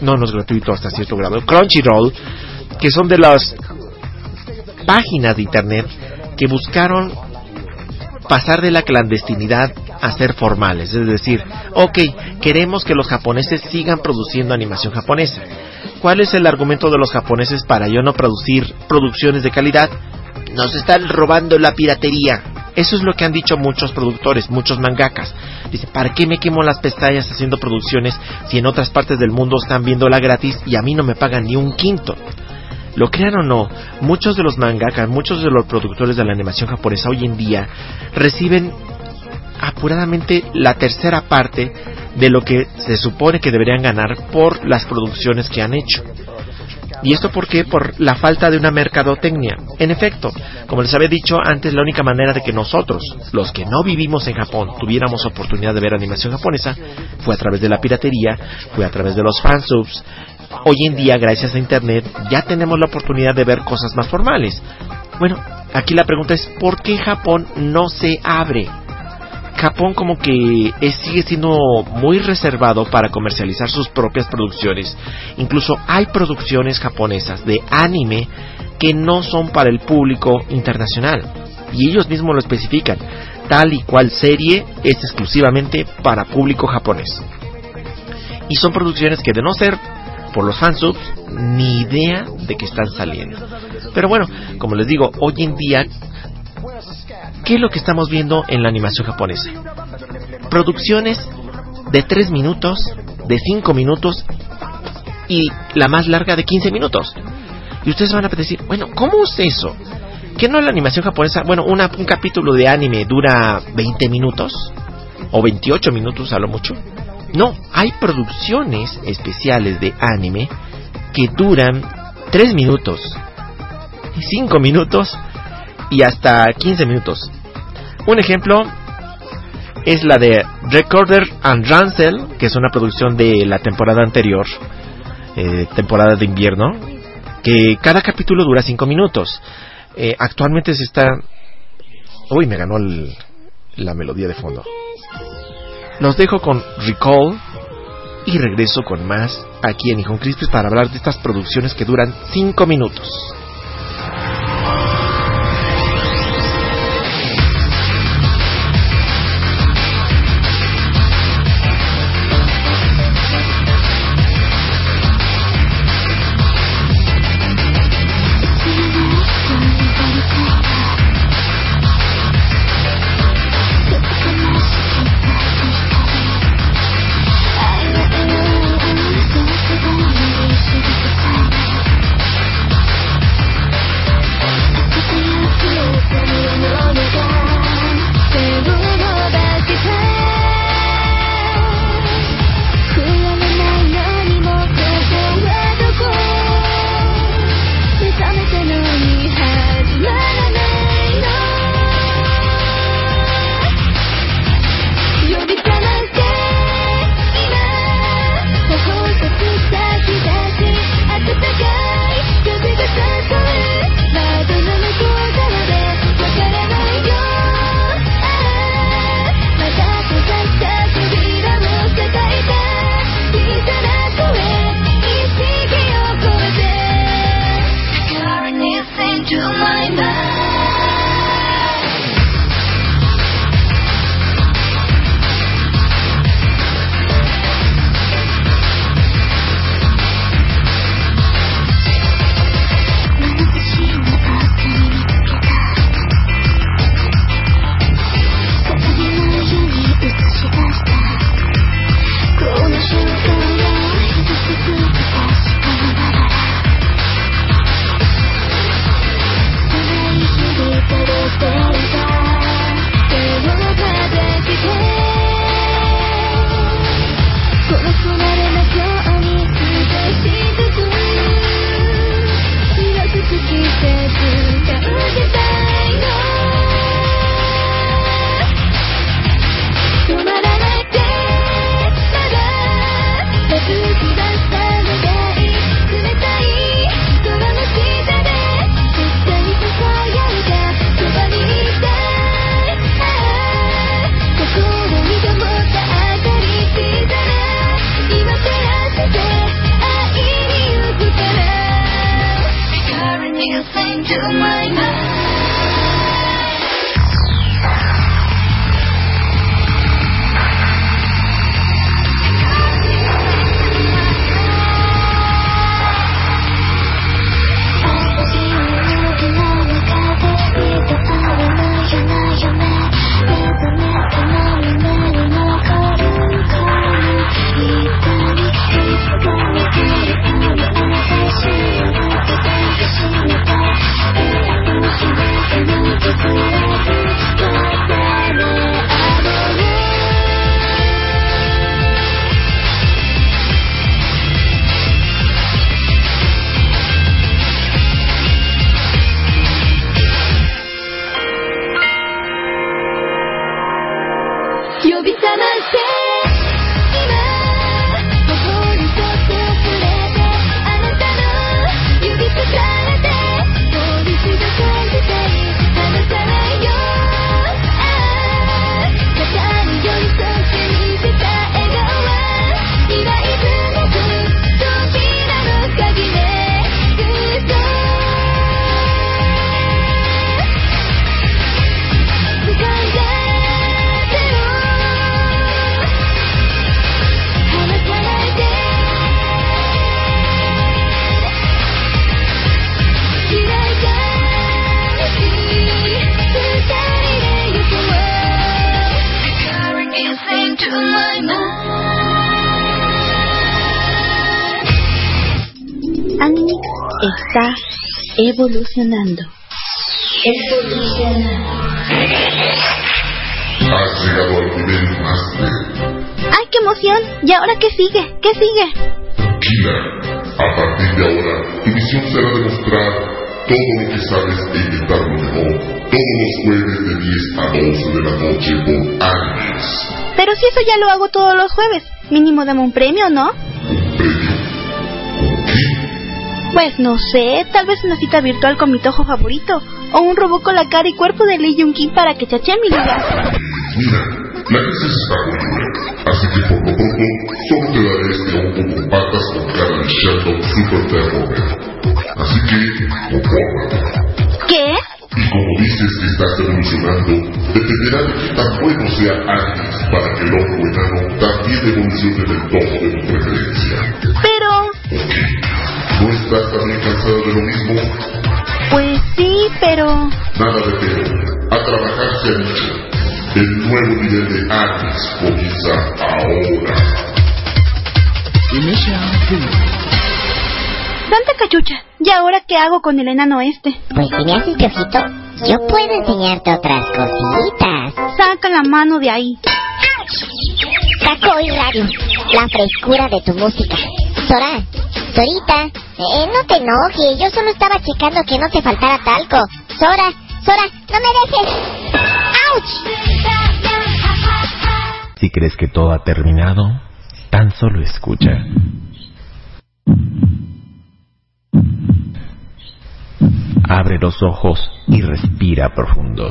no, no es gratuito hasta cierto grado, Crunchyroll, que son de las páginas de internet que buscaron pasar de la clandestinidad a ser formales. Es decir, ok, queremos que los japoneses sigan produciendo animación japonesa. ¿Cuál es el argumento de los japoneses para yo no producir producciones de calidad? Nos están robando la piratería. Eso es lo que han dicho muchos productores, muchos mangakas. Dice, ¿para qué me quemo las pestañas haciendo producciones si en otras partes del mundo están viéndola gratis y a mí no me pagan ni un quinto? Lo crean o no, muchos de los mangakas, muchos de los productores de la animación japonesa hoy en día reciben apuradamente la tercera parte de lo que se supone que deberían ganar por las producciones que han hecho. ¿Y esto por qué? Por la falta de una mercadotecnia. En efecto, como les había dicho antes, la única manera de que nosotros, los que no vivimos en Japón, tuviéramos oportunidad de ver animación japonesa fue a través de la piratería, fue a través de los fansubs. Hoy en día, gracias a Internet, ya tenemos la oportunidad de ver cosas más formales. Bueno, aquí la pregunta es, ¿por qué Japón no se abre? Japón como que es- sigue siendo muy reservado para comercializar sus propias producciones. Incluso hay producciones japonesas de anime que no son para el público internacional. Y ellos mismos lo especifican. Tal y cual serie es exclusivamente para público japonés. Y son producciones que de no ser por los fansubs, ni idea de que están saliendo. Pero bueno, como les digo, hoy en día, ¿qué es lo que estamos viendo en la animación japonesa? Producciones de 3 minutos, de 5 minutos y la más larga de 15 minutos. Y ustedes van a decir, bueno, ¿cómo es eso? ¿Que no la animación japonesa? Bueno, un capítulo de anime dura 20 minutos o 28 minutos a lo mucho. No, hay producciones especiales de anime que duran 3 minutos, 5 minutos y hasta 15 minutos. Un ejemplo es la de Recorder and Ransel, que es una producción de la temporada anterior, eh, temporada de invierno, que cada capítulo dura 5 minutos. Eh, actualmente se está... Uy, me ganó el- la melodía de fondo. Los dejo con Recall y regreso con más aquí en Hijón Crispis para hablar de estas producciones que duran 5 minutos. 呼び覚ませ está evolucionando. Has llegado al nivel máster. ¡Ay, qué emoción! ¿Y ahora qué sigue? ¿Qué sigue? Tranquila. A partir de ahora, tu misión será demostrar todo lo que sabes e intentar lo mejor todos los jueves de 10 a 12 de la noche por Animes. Pero si eso ya lo hago todos los jueves. Mínimo dame un premio, ¿no? Pues no sé, tal vez una cita virtual con mi tojo favorito. O un robot con la cara y cuerpo de Lee Jung Kim para que chache mi lugar. Mira, la crisis está conmigo, así que por lo pronto solo te daré este hongo con patas con cara de Sheldon Super Terror. Así que, compórtate. ¿Qué? Y como dices que estás evolucionando, dependerá de qué tan bueno sea Agnes para que el hongo enano también evolucione del tono de tu preferencia. Pero... ¿O qué? ¿No estás también cansado de lo mismo? Pues sí, pero... Nada de pero. A trabajar se ha dicho. El nuevo nivel de Agnes comienza ahora. Santa cachucha, ¿y ahora qué hago con el enano este? Pues si me haces piojito, yo puedo enseñarte otras cositas. Saca la mano de ahí. Taco y radio, la frescura de tu música. Sora, Sorita, eh, no te enojes, yo solo estaba checando que no te faltara talco. Sora, Sora, no me dejes. ¡Auch! Si crees que todo ha terminado, tan solo escucha. Abre los ojos y respira profundo.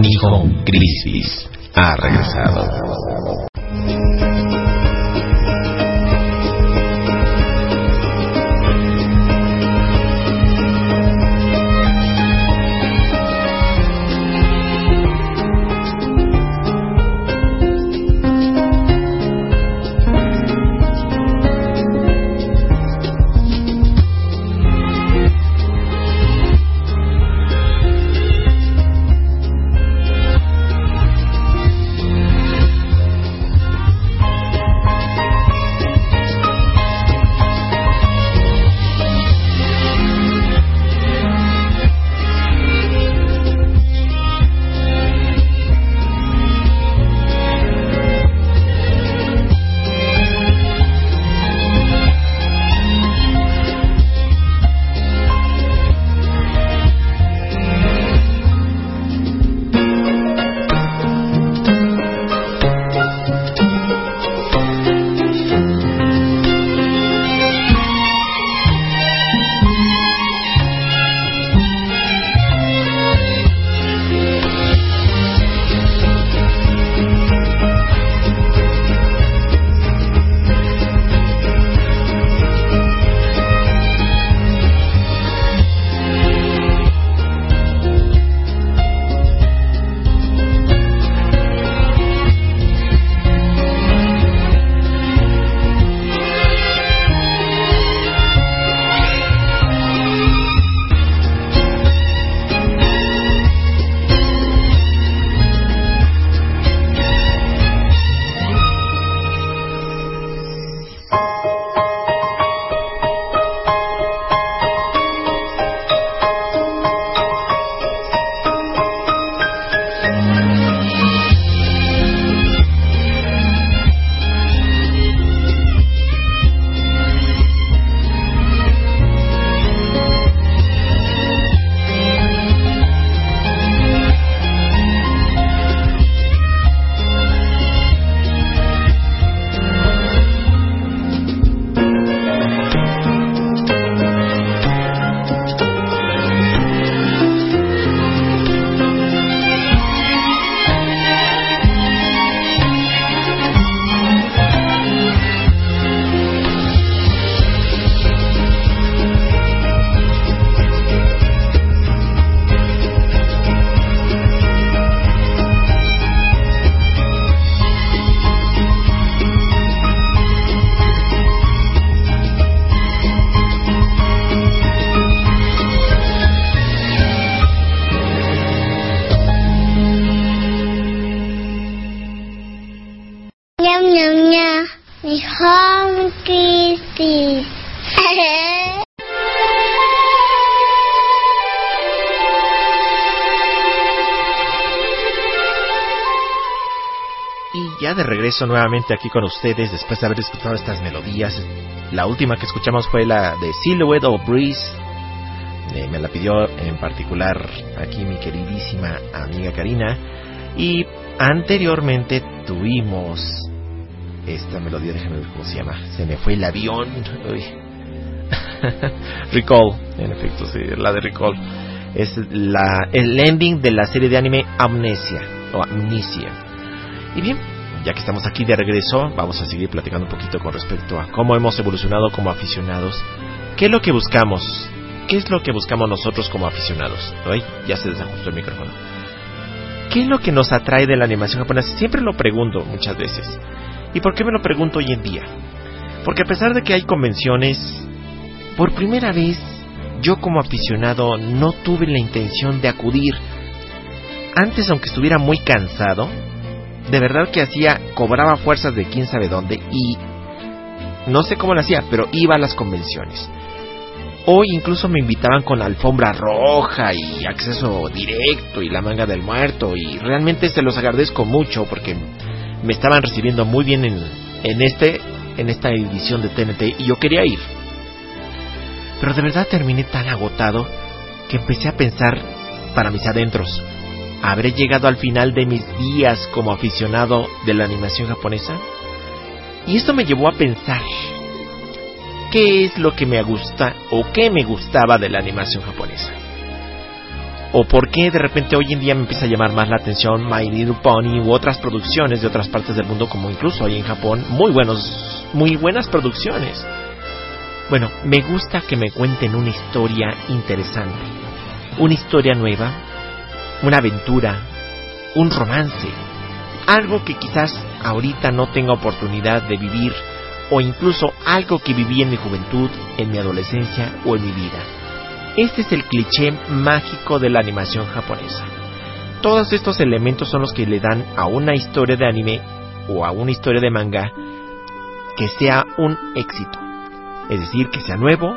Nihon Crisis ha regresado. Regreso nuevamente aquí con ustedes después de haber escuchado estas melodías. La última que escuchamos fue la de Silhouette o Breeze. Eh, me la pidió en particular aquí mi queridísima amiga Karina. Y anteriormente tuvimos esta melodía, déjame ver cómo se llama. Se me fue el avión. Uy. *laughs* Recall, en efecto, sí, la de Recall. Es la, el ending de la serie de anime Amnesia o Amnesia. Y bien, ya que estamos aquí de regreso, vamos a seguir platicando un poquito con respecto a cómo hemos evolucionado como aficionados. ¿Qué es lo que buscamos? ¿Qué es lo que buscamos nosotros como aficionados? Ay, ya se desajustó el micrófono. ¿Qué es lo que nos atrae de la animación japonesa? Siempre lo pregunto muchas veces. ¿Y por qué me lo pregunto hoy en día? Porque a pesar de que hay convenciones, por primera vez yo como aficionado no tuve la intención de acudir. Antes, aunque estuviera muy cansado, de verdad que hacía, cobraba fuerzas de quién sabe dónde y no sé cómo lo hacía, pero iba a las convenciones. Hoy incluso me invitaban con alfombra roja y acceso directo y la manga del muerto y realmente se los agradezco mucho porque me estaban recibiendo muy bien en, este en esta edición de TNT y yo quería ir. Pero de verdad terminé tan agotado que empecé a pensar para mis adentros, ¿habré llegado al final de mis días como aficionado de la animación japonesa? Y esto me llevó a pensar, ¿qué es lo que me gusta o qué me gustaba de la animación japonesa? ¿O por qué de repente hoy en día me empieza a llamar más la atención My Little Pony u otras producciones de otras partes del mundo como incluso hoy en Japón? Muy buenos, muy buenas producciones. Bueno, me gusta que me cuenten una historia interesante, una historia nueva, una aventura, un romance, algo que quizás ahorita no tenga oportunidad de vivir o incluso algo que viví en mi juventud, en mi adolescencia o en mi vida. Este es el cliché mágico de la animación japonesa. Todos estos elementos son los que le dan a una historia de anime o a una historia de manga que sea un éxito. Es decir, que sea nuevo,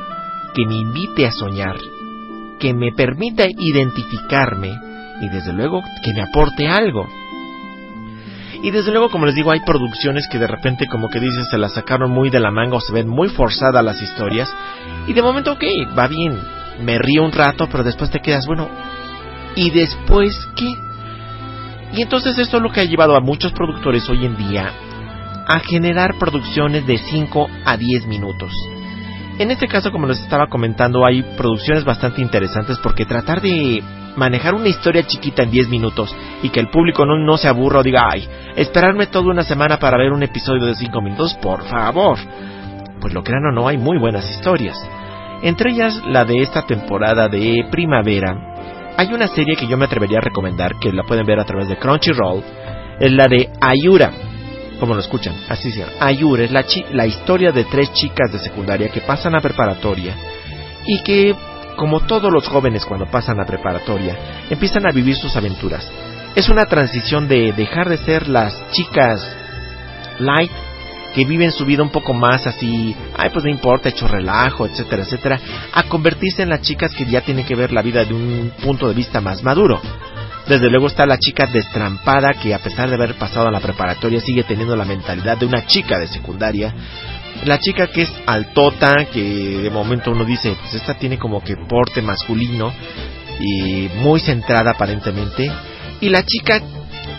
que me invite a soñar, que me permita identificarme y desde luego que me aporte algo. Y desde luego, como les digo, hay producciones que de repente como que dices se las sacaron muy de la manga o se ven muy forzadas las historias. Y de momento, ok, va bien, me río un rato, pero después te quedas, bueno, ¿y después qué? Y entonces esto es lo que ha llevado a muchos productores hoy en día a generar producciones de 5 a 10 minutos. En este caso, como les estaba comentando, hay producciones bastante interesantes porque tratar de manejar una historia chiquita en 10 minutos y que el público no, no se aburra o diga, ay, esperarme toda una semana para ver un episodio de 5 minutos, por favor. Pues lo crean o no, hay muy buenas historias. Entre ellas, la de esta temporada de primavera, hay una serie que yo me atrevería a recomendar, que la pueden ver a través de Crunchyroll, es la de Ayura como lo escuchan, así se llama. Ayure es la, la historia de tres chicas de secundaria que pasan a preparatoria y que, como todos los jóvenes cuando pasan a preparatoria, empiezan a vivir sus aventuras. Es una transición de dejar de ser las chicas light que viven su vida un poco más así, ay pues no importa, hecho relajo, etcétera, etcétera, a convertirse en las chicas que ya tienen que ver la vida de un punto de vista más maduro. Desde luego está la chica destrampada que a pesar de haber pasado a la preparatoria sigue teniendo la mentalidad de una chica de secundaria. La chica que es altota, que de momento uno dice, pues esta tiene como que porte masculino y muy centrada aparentemente. Y la chica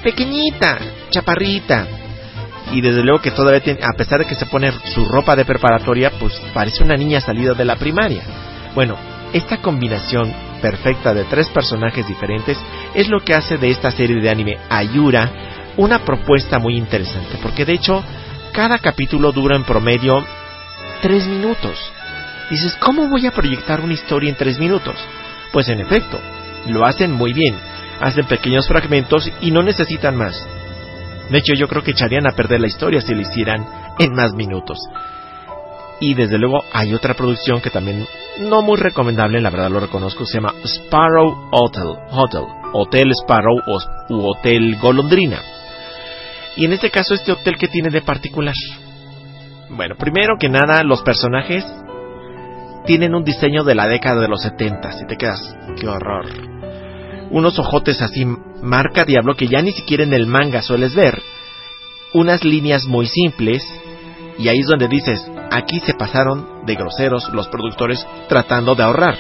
pequeñita, chaparrita. Y desde luego que todavía tiene, a pesar de que se pone su ropa de preparatoria, pues parece una niña salida de la primaria. Bueno, esta combinación perfecta de tres personajes diferentes es lo que hace de esta serie de anime Ayura una propuesta muy interesante, porque de hecho cada capítulo dura en promedio tres minutos. Dices, ¿cómo voy a proyectar una historia en tres minutos? Pues en efecto, lo hacen muy bien, hacen pequeños fragmentos y no necesitan más. De hecho, yo creo que echarían a perder la historia si lo hicieran en más minutos. Y desde luego hay otra producción que también no muy recomendable, la verdad lo reconozco, se llama Sparrow Hotel, Hotel, Hotel Sparrow o, u Hotel Golondrina. Y en este caso, este hotel que tiene de particular. Bueno, primero que nada, los personajes tienen un diseño de la década de los 70 y te quedas, qué horror. Unos ojotes así, marca diablo, que ya ni siquiera en el manga sueles ver. unas líneas muy simples y ahí es donde dices, aquí se pasaron de groseros los productores tratando de ahorrar,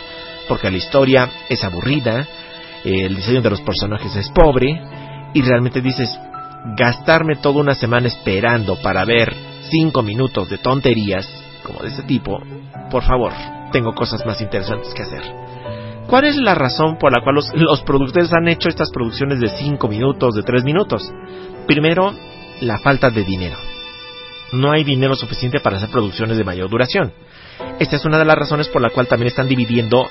porque la historia es aburrida, el diseño de los personajes es pobre y realmente dices, gastarme toda una semana esperando para ver cinco minutos de tonterías como de ese tipo, por favor, tengo cosas más interesantes que hacer. ¿Cuál es la razón por la cual los, los productores han hecho estas producciones de 5 minutos, de 3 minutos? Primero, la falta de dinero. No hay dinero suficiente para hacer producciones de mayor duración. Esta es una de las razones por la cual también están dividiendo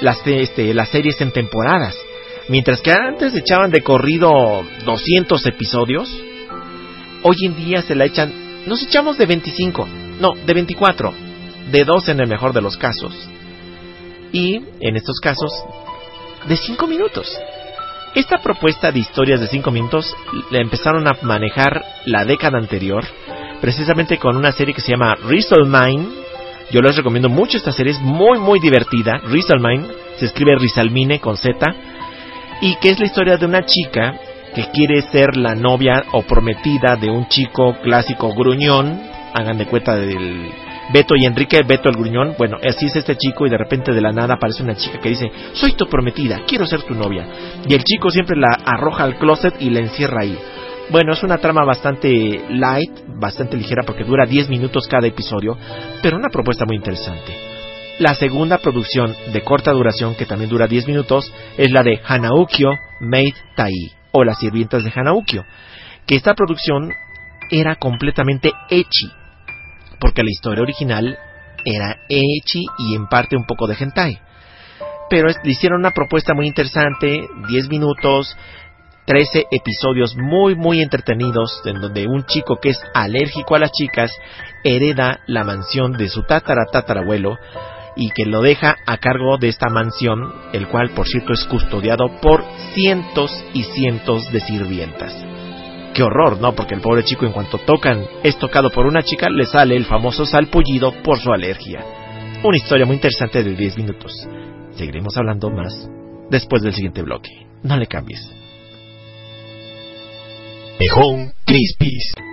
las, este, las series en temporadas. Mientras que antes echaban de corrido 200 episodios, hoy en día se la echan, nos echamos de 25, no, de 24, de 2 en el mejor de los casos y, en estos casos, de 5 minutos. Esta propuesta de historias de 5 minutos la empezaron a manejar la década anterior, precisamente con una serie que se llama Rizzlemine. Yo les recomiendo mucho esta serie, es muy muy divertida. Rizzlemine, se escribe Rizalmine con Z, y que es la historia de una chica que quiere ser la novia o prometida de un chico clásico gruñón, hagan de cuenta del Beto y Enrique, Beto el gruñón, bueno, así es este chico y de repente de la nada aparece una chica que dice, soy tu prometida, quiero ser tu novia. Y el chico siempre la arroja al closet y la encierra ahí. Bueno, es una trama bastante light, bastante ligera porque dura 10 minutos cada episodio, pero una propuesta muy interesante. La segunda producción de corta duración, que también dura 10 minutos, es la de Hanaukyo Maid Tai, o Las Sirvientas de Hanaukyo, que esta producción era completamente echi, porque la historia original era echi y en parte un poco de hentai. Pero le hicieron una propuesta muy interesante, 10 minutos, 13 episodios muy muy entretenidos en donde un chico que es alérgico a las chicas hereda la mansión de su tatara tatarabuelo y que lo deja a cargo de esta mansión, el cual por cierto es custodiado por cientos y cientos de sirvientas. Qué horror, ¿no? Porque el pobre chico en cuanto tocan, es tocado por una chica, le sale el famoso salpullido por su alergia. Una historia muy interesante de 10 minutos. Seguiremos hablando más después del siguiente bloque. No le cambies. Mejón Crispis.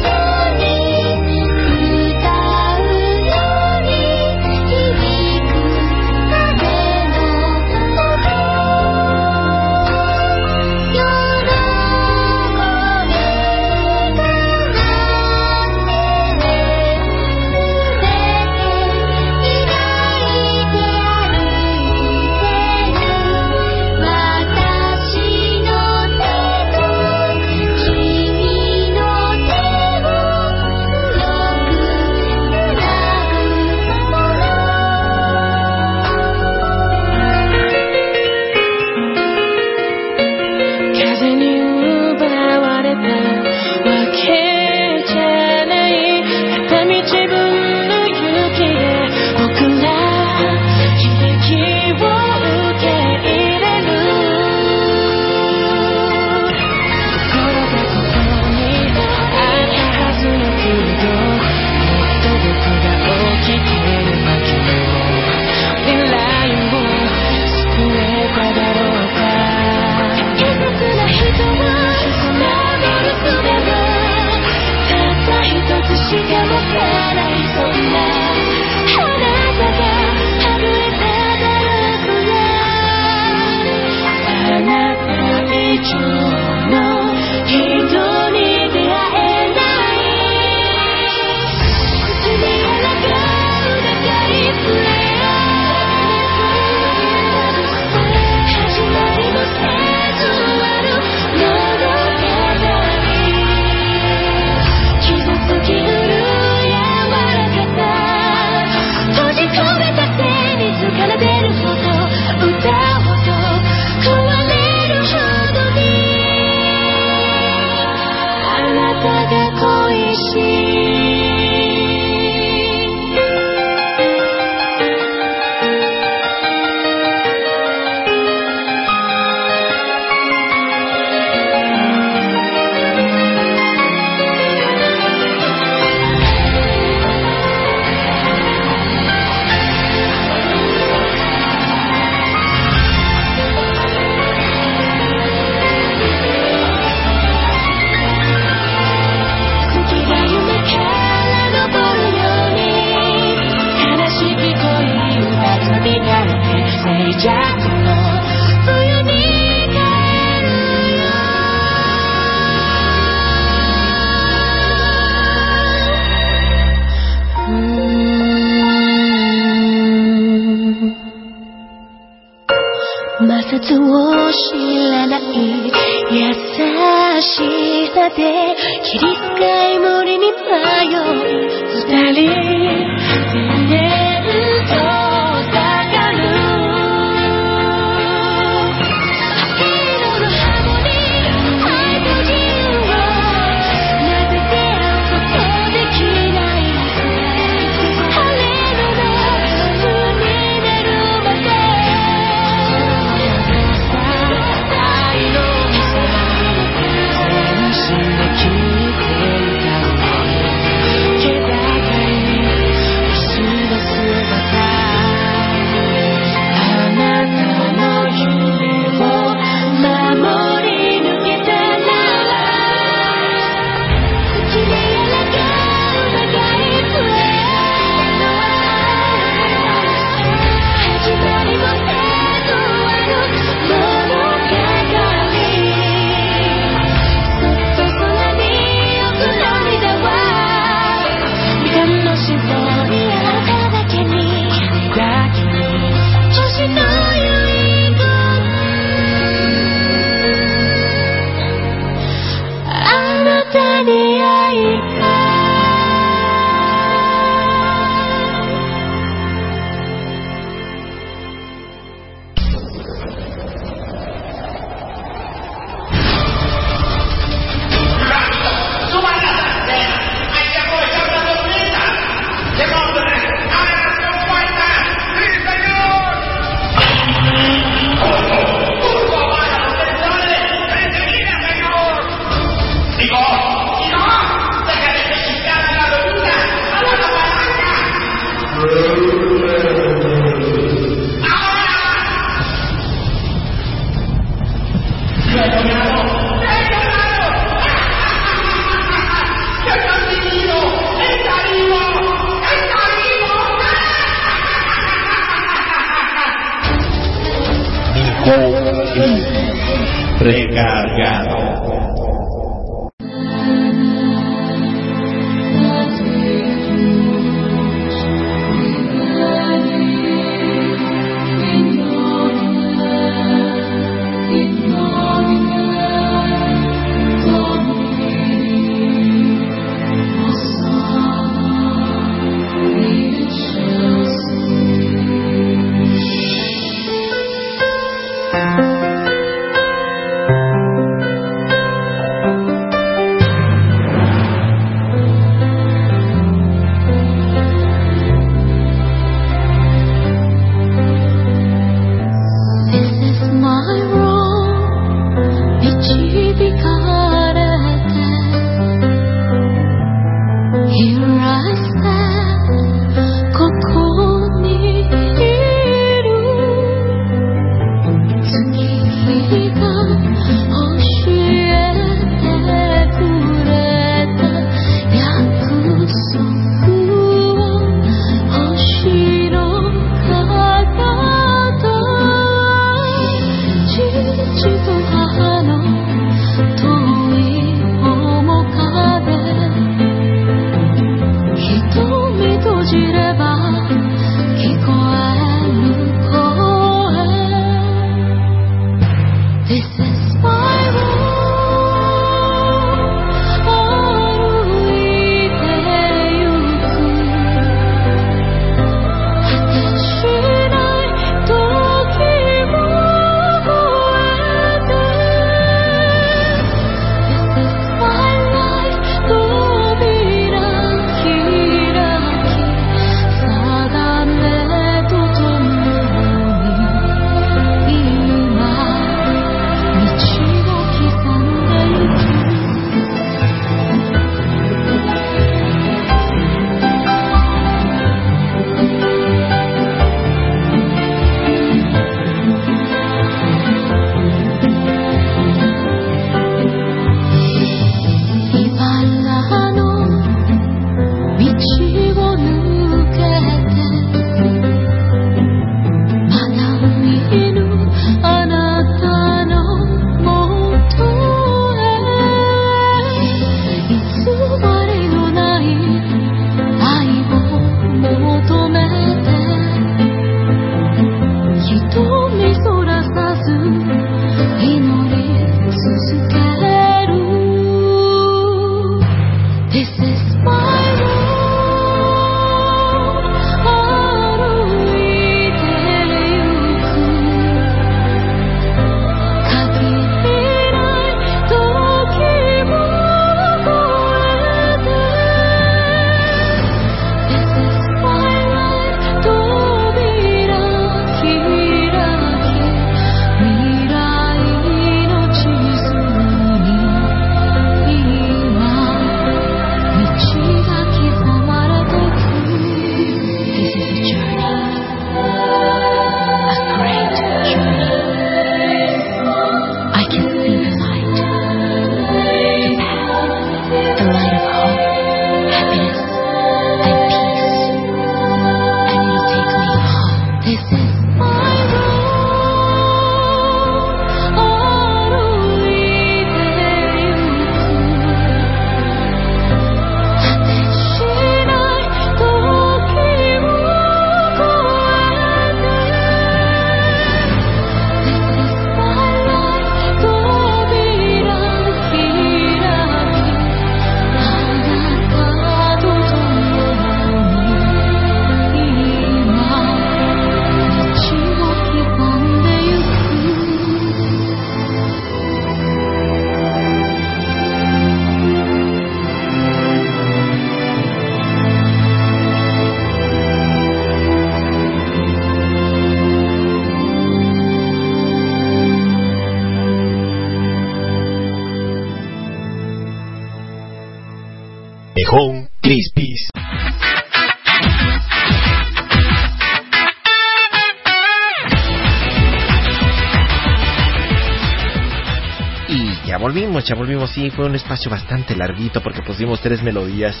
Ya volvimos. Sí, fue un espacio bastante larguito porque pusimos tres melodías.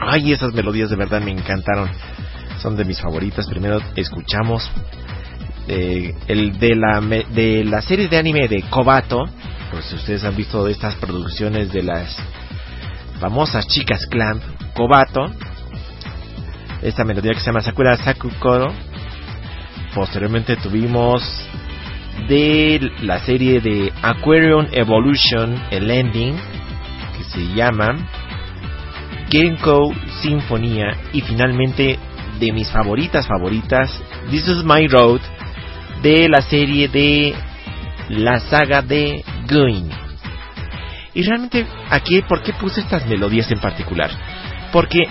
Ay, esas melodías de verdad me encantaron. Son de mis favoritas. Primero escuchamos eh, el de la de la serie de anime de Kobato. Pues si ustedes han visto estas producciones de las famosas chicas clan Kobato. Esta melodía que se llama Sakura Sakukoro. Posteriormente tuvimos de la serie de Aquarium Evolution, el ending, que se llama Genko Sinfonía. Y finalmente, de mis favoritas favoritas, This is My Road, de la serie de la saga de Guin. Y realmente aquí, ¿por qué puse estas melodías en particular? Porque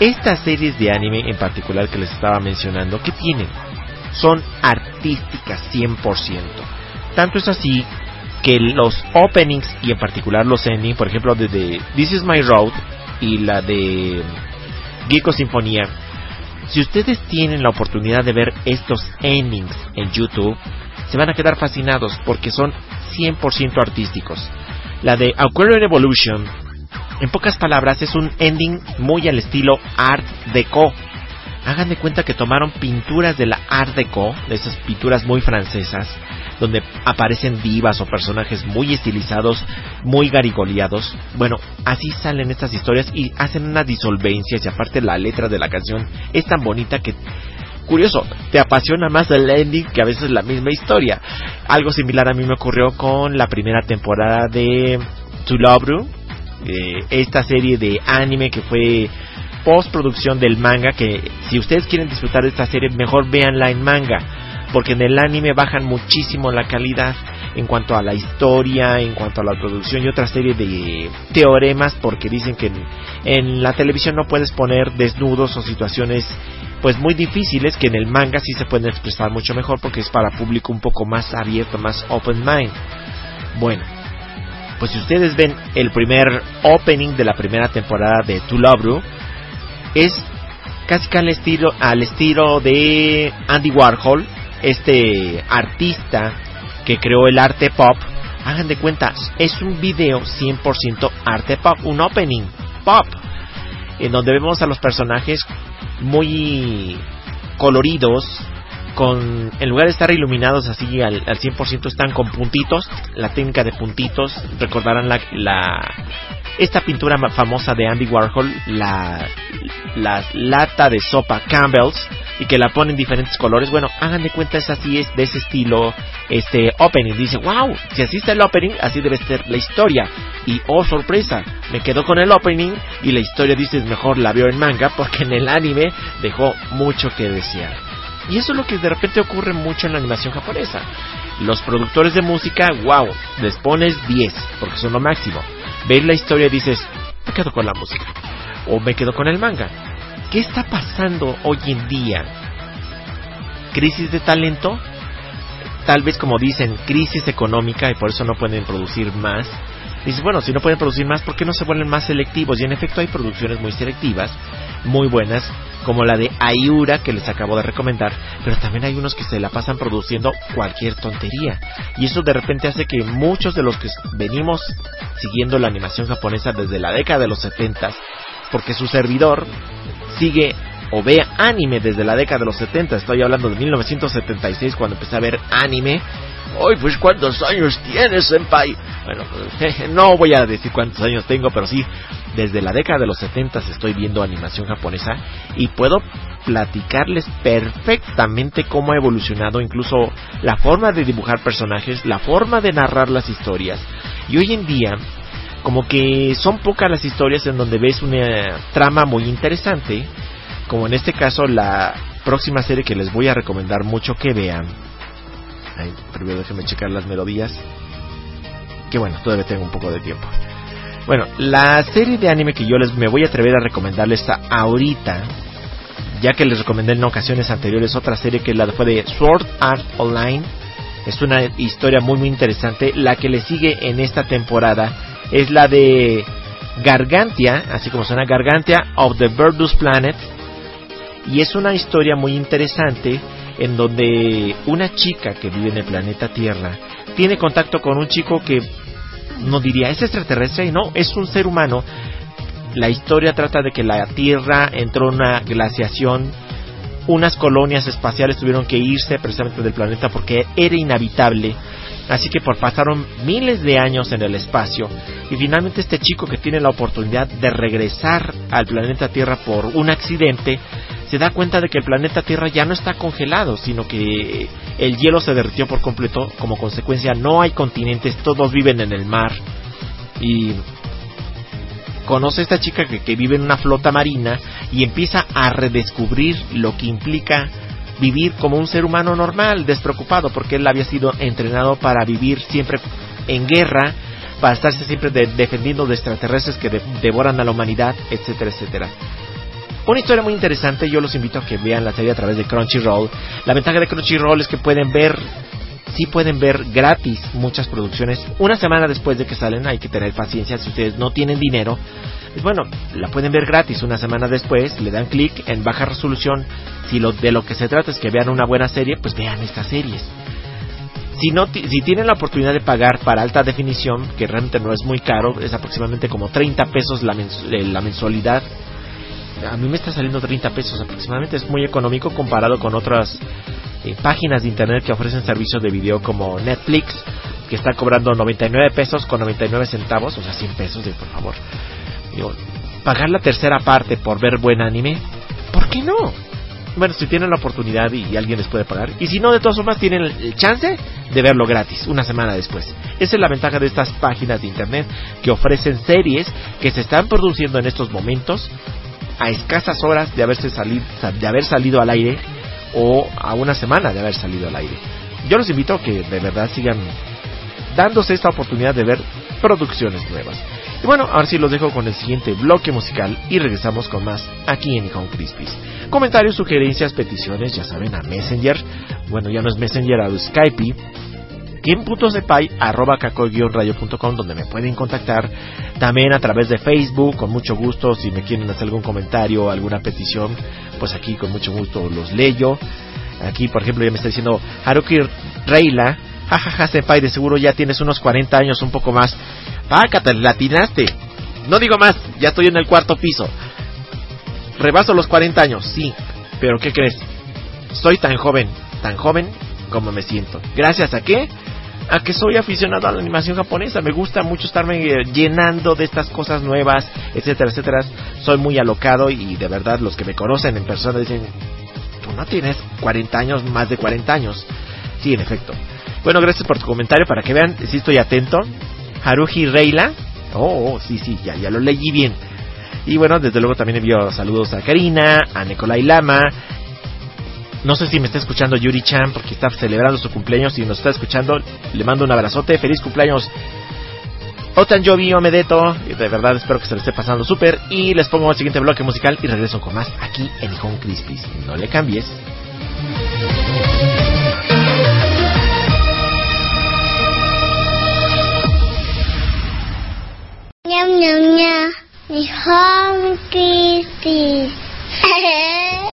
estas series de anime en particular que les estaba mencionando, ¿qué tienen? Son artísticas 100%. Tanto es así que los openings y en particular los endings, por ejemplo, de, This is My Road y la de Geeko Sinfonía, si ustedes tienen la oportunidad de ver estos endings en YouTube, se van a quedar fascinados porque son 100% artísticos. La de Aquarium Evolution, en pocas palabras, es un ending muy al estilo Art Deco. Hagan de cuenta que tomaron pinturas de la Art Deco, de esas pinturas muy francesas, donde aparecen divas o personajes muy estilizados, muy garigoleados. Bueno, así salen estas historias y hacen unas disolvencias y aparte la letra de la canción es tan bonita que curioso, te apasiona más el ending que a veces la misma historia. Algo similar a mí me ocurrió con la primera temporada de Tulabru, eh, esta serie de anime que fue postproducción del manga, que si ustedes quieren disfrutar de esta serie, mejor véanla en manga, porque en el anime bajan muchísimo la calidad en cuanto a la historia, en cuanto a la producción y otra serie de teoremas, porque dicen que en, la televisión no puedes poner desnudos o situaciones pues muy difíciles que en el manga sí se pueden expresar mucho mejor porque es para público un poco más abierto, más open mind. Bueno, pues si ustedes ven el primer opening de la primera temporada de Tulabru, es casi que al estilo, al estilo de Andy Warhol, este artista que creó el arte pop. Hagan de cuenta, es un video 100% arte pop, un opening pop, en donde vemos a los personajes muy coloridos, con en lugar de estar iluminados así al, al 100% están con puntitos, la técnica de puntitos, recordarán la, la esta pintura famosa de Andy Warhol, la, la lata de sopa Campbell's y que la ponen en diferentes colores, bueno, hagan de cuenta es así es de ese estilo este opening, dice, "Wow, si así está el opening, así debe ser la historia." Y oh sorpresa, me quedo con el opening y la historia dices, "Mejor la veo en manga porque en el anime dejó mucho que desear." Y eso es lo que de repente ocurre mucho en la animación japonesa. Los productores de música, wow, les pones 10, porque son lo máximo. Ves la historia y dices, me quedo con la música. O me quedo con el manga. ¿Qué está pasando hoy en día? ¿Crisis de talento? Tal vez como dicen, crisis económica y por eso no pueden producir más. Dices, bueno, si no pueden producir más, ¿por qué no se vuelven más selectivos? Y en efecto hay producciones muy selectivas, muy buenas, como la de Ayura que les acabo de recomendar, pero también hay unos que se la pasan produciendo cualquier tontería. Y eso de repente hace que muchos de los que venimos siguiendo la animación japonesa desde la década de los 70, porque su servidor sigue o ve anime desde la década de los 70, estoy hablando de 1976 cuando empecé a ver anime. Hoy, pues, ¿cuántos años tienes, senpai? Bueno, pues, *laughs* no voy a decir cuántos años tengo, pero sí, desde la década de los 70 estoy viendo animación japonesa y puedo platicarles perfectamente cómo ha evolucionado incluso la forma de dibujar personajes, la forma de narrar las historias. Y hoy en día, como que son pocas las historias en donde ves una trama muy interesante, como en este caso la próxima serie que les voy a recomendar mucho que vean. Ay, primero déjenme checar las melodías. Que bueno, todavía tengo un poco de tiempo. Bueno, la serie de anime que yo les me voy a atrever a recomendarles a- ahorita, ya que les recomendé en ocasiones anteriores otra serie que la fue de Sword Art Online. Es una historia muy muy interesante. La que le sigue en esta temporada es la de Gargantia, así como suena Gargantia of the Verdus Planet. Y es una historia muy interesante en donde una chica que vive en el planeta Tierra tiene contacto con un chico que no diría es extraterrestre, no, es un ser humano. La historia trata de que la Tierra entró en una glaciación, unas colonias espaciales tuvieron que irse precisamente del planeta porque era inhabitable. Así que por pasaron miles de años en el espacio y finalmente este chico que tiene la oportunidad de regresar al planeta Tierra por un accidente se da cuenta de que el planeta Tierra ya no está congelado, sino que el hielo se derritió por completo, como consecuencia no hay continentes, todos viven en el mar y conoce a esta chica que, vive en una flota marina y empieza a redescubrir lo que implica vivir como un ser humano normal, despreocupado, porque él había sido entrenado para vivir siempre en guerra, para estarse siempre de- defendiendo de extraterrestres que de- devoran a la humanidad, etcétera, etcétera. Una historia muy interesante, yo los invito a que vean la serie a través de Crunchyroll. La ventaja de Crunchyroll es que pueden ver, sí pueden ver gratis muchas producciones. Una semana después de que salen, hay que tener paciencia si ustedes no tienen dinero. Pues bueno, la pueden ver gratis una semana después, le dan clic en baja resolución. Si lo, de lo que se trata es que vean una buena serie, pues vean estas series. Si, no, si tienen la oportunidad de pagar para alta definición, que realmente no es muy caro, es aproximadamente como 30 pesos la, mens- eh, la mensualidad. A mí me está saliendo 30 pesos aproximadamente, es muy económico comparado con otras eh, páginas de internet que ofrecen servicios de video como Netflix, que está cobrando 99 pesos con 99 centavos, o sea, 100 pesos, de, por favor. Digo, pagar la tercera parte por ver buen anime, ¿por qué no? bueno, si tienen la oportunidad y, y alguien les puede pagar. Y si no, de todas formas, tienen el, chance de verlo gratis una semana después. Esa es la ventaja de estas páginas de internet que ofrecen series que se están produciendo en estos momentos a escasas horas de haberse salido, de haber salido al aire o a una semana de haber salido al aire. Yo los invito a que de verdad sigan dándose esta oportunidad de ver producciones nuevas. Y bueno, ahora sí los dejo con el siguiente bloque musical y regresamos con más aquí en Home Crispies. Comentarios, sugerencias, peticiones, ya saben, a Messenger. Bueno, ya no es Messenger, a Skype. Arroba cacoy-radio.com donde me pueden contactar también a través de Facebook con mucho gusto si me quieren hacer algún comentario alguna petición pues aquí con mucho gusto los leyo aquí por ejemplo ya me está diciendo Haruki Reila jajaja sepay de seguro ya tienes unos 40 años un poco más pácate latinaste no digo más ya estoy en el cuarto piso. Rebaso los 40 años sí pero ¿qué crees? soy tan joven tan joven como me siento. Gracias a qué a que soy aficionado a la animación japonesa. Me gusta mucho estarme eh, llenando de estas cosas nuevas, etcétera, etcétera. Soy muy alocado y de verdad los que me conocen en persona dicen, tú no tienes 40 años, más de 40 años. Sí, en efecto. Bueno, gracias por tu comentario para que vean, si estoy atento. Haruhi Reila. Oh, oh, sí, sí, ya, ya lo leí bien. Y bueno, desde luego también envío saludos a Karina, a Nicolai Lama, no sé si me está escuchando Yuri Chan porque está celebrando su cumpleaños. Si nos está escuchando, le mando un abrazote. Feliz cumpleaños. Otan Jovi Omedeto. De verdad espero que se le esté pasando súper. Y les pongo el siguiente bloque musical y regreso con más aquí en Home Crispies. No le cambies. Nham nha, Nihon Crispy.「*laughs*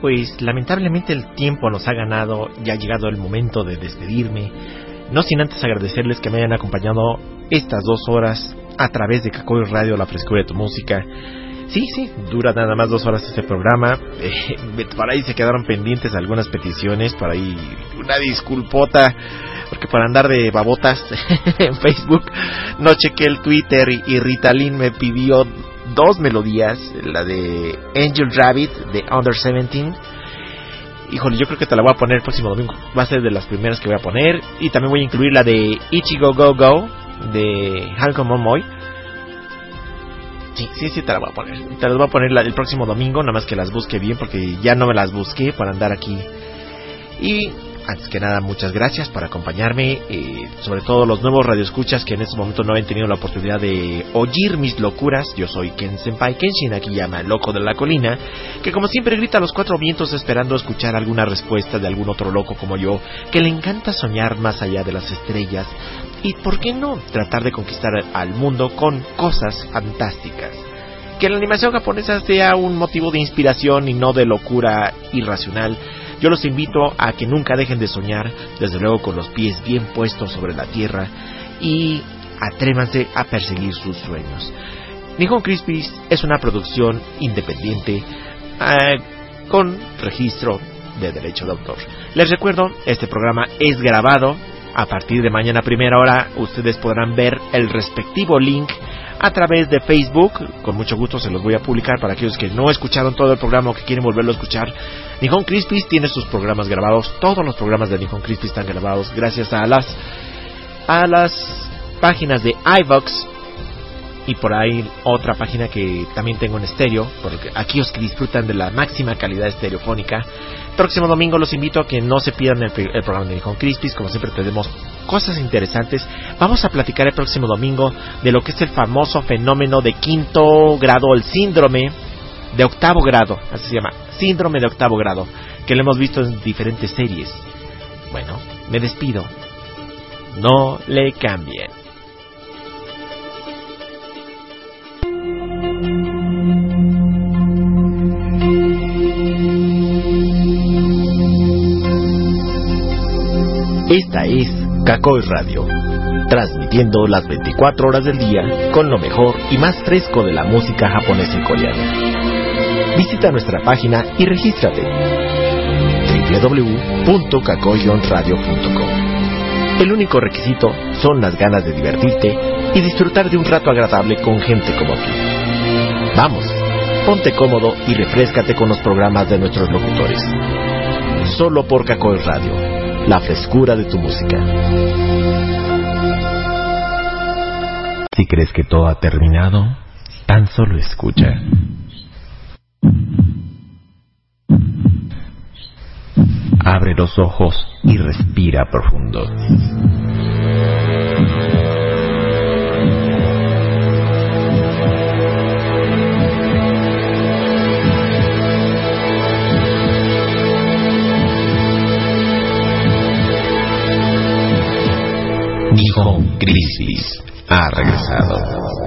Pues lamentablemente el tiempo nos ha ganado y ha llegado el momento de despedirme. No sin antes agradecerles que me hayan acompañado estas dos horas a través de Cacoy Radio, la frescura de tu música. Sí, sí, dura nada más dos horas este programa. Eh, por ahí se quedaron pendientes algunas peticiones, por ahí una disculpota, porque por andar de babotas *laughs* en Facebook no chequé el Twitter y, y Ritalin me pidió dos melodías, la de Angel Rabbit de Under 17. Híjole, yo creo que te la voy a poner el próximo domingo. Va a ser de las primeras que voy a poner. Y también voy a incluir la de Ichigo Go Go de Hanko Momoy. Sí, sí, sí, te la voy a poner. Te las voy a poner el próximo domingo, nada más que las busque bien porque ya no me las busqué para andar aquí. Y antes que nada, muchas gracias por acompañarme, eh, sobre todo los nuevos radioescuchas que en este momento no han tenido la oportunidad de oír mis locuras. Yo soy Ken Senpai Kenshin, aquí llama el loco de la colina, que como siempre grita a los cuatro vientos esperando escuchar alguna respuesta de algún otro loco como yo, que le encanta soñar más allá de las estrellas y, ¿por qué no?, tratar de conquistar al mundo con cosas fantásticas. Que la animación japonesa sea un motivo de inspiración y no de locura irracional. Yo los invito a que nunca dejen de soñar, desde luego con los pies bien puestos sobre la tierra y atrévanse a perseguir sus sueños. Nihon Crispies es una producción independiente eh, con registro de derecho de autor. Les recuerdo, este programa es grabado. A partir de mañana primera hora ustedes podrán ver el respectivo link a través de Facebook. Con mucho gusto se los voy a publicar para aquellos que no escucharon todo el programa o que quieren volverlo a escuchar. Nihon Crispies tiene sus programas grabados. Todos los programas de Nihon Crispies están grabados gracias a las a las páginas de iVox y por ahí otra página que también tengo en estéreo, porque aquellos que disfrutan de la máxima calidad estereofónica. Próximo domingo los invito a que no se pierdan el, programa de Nihon Crispies, como siempre tenemos cosas interesantes. Vamos a platicar el próximo domingo de lo que es el famoso fenómeno de quinto grado, el síndrome de octavo grado, así se llama, síndrome de octavo grado, que lo hemos visto en diferentes series. Bueno, me despido. No le cambien. Esta es Kakoi Radio, transmitiendo las 24 horas del día con lo mejor y más fresco de la música japonesa y coreana. Visita nuestra página y regístrate www.kakoyonradio.com. El único requisito son las ganas de divertirte y disfrutar de un rato agradable con gente como tú. Vamos, ponte cómodo y refrescate con los programas de nuestros locutores. Solo por Kakoi Radio, la frescura de tu música. Si crees que todo ha terminado, tan solo escucha. Abre los ojos y respira profundo. Nihon Crisis ha regresado.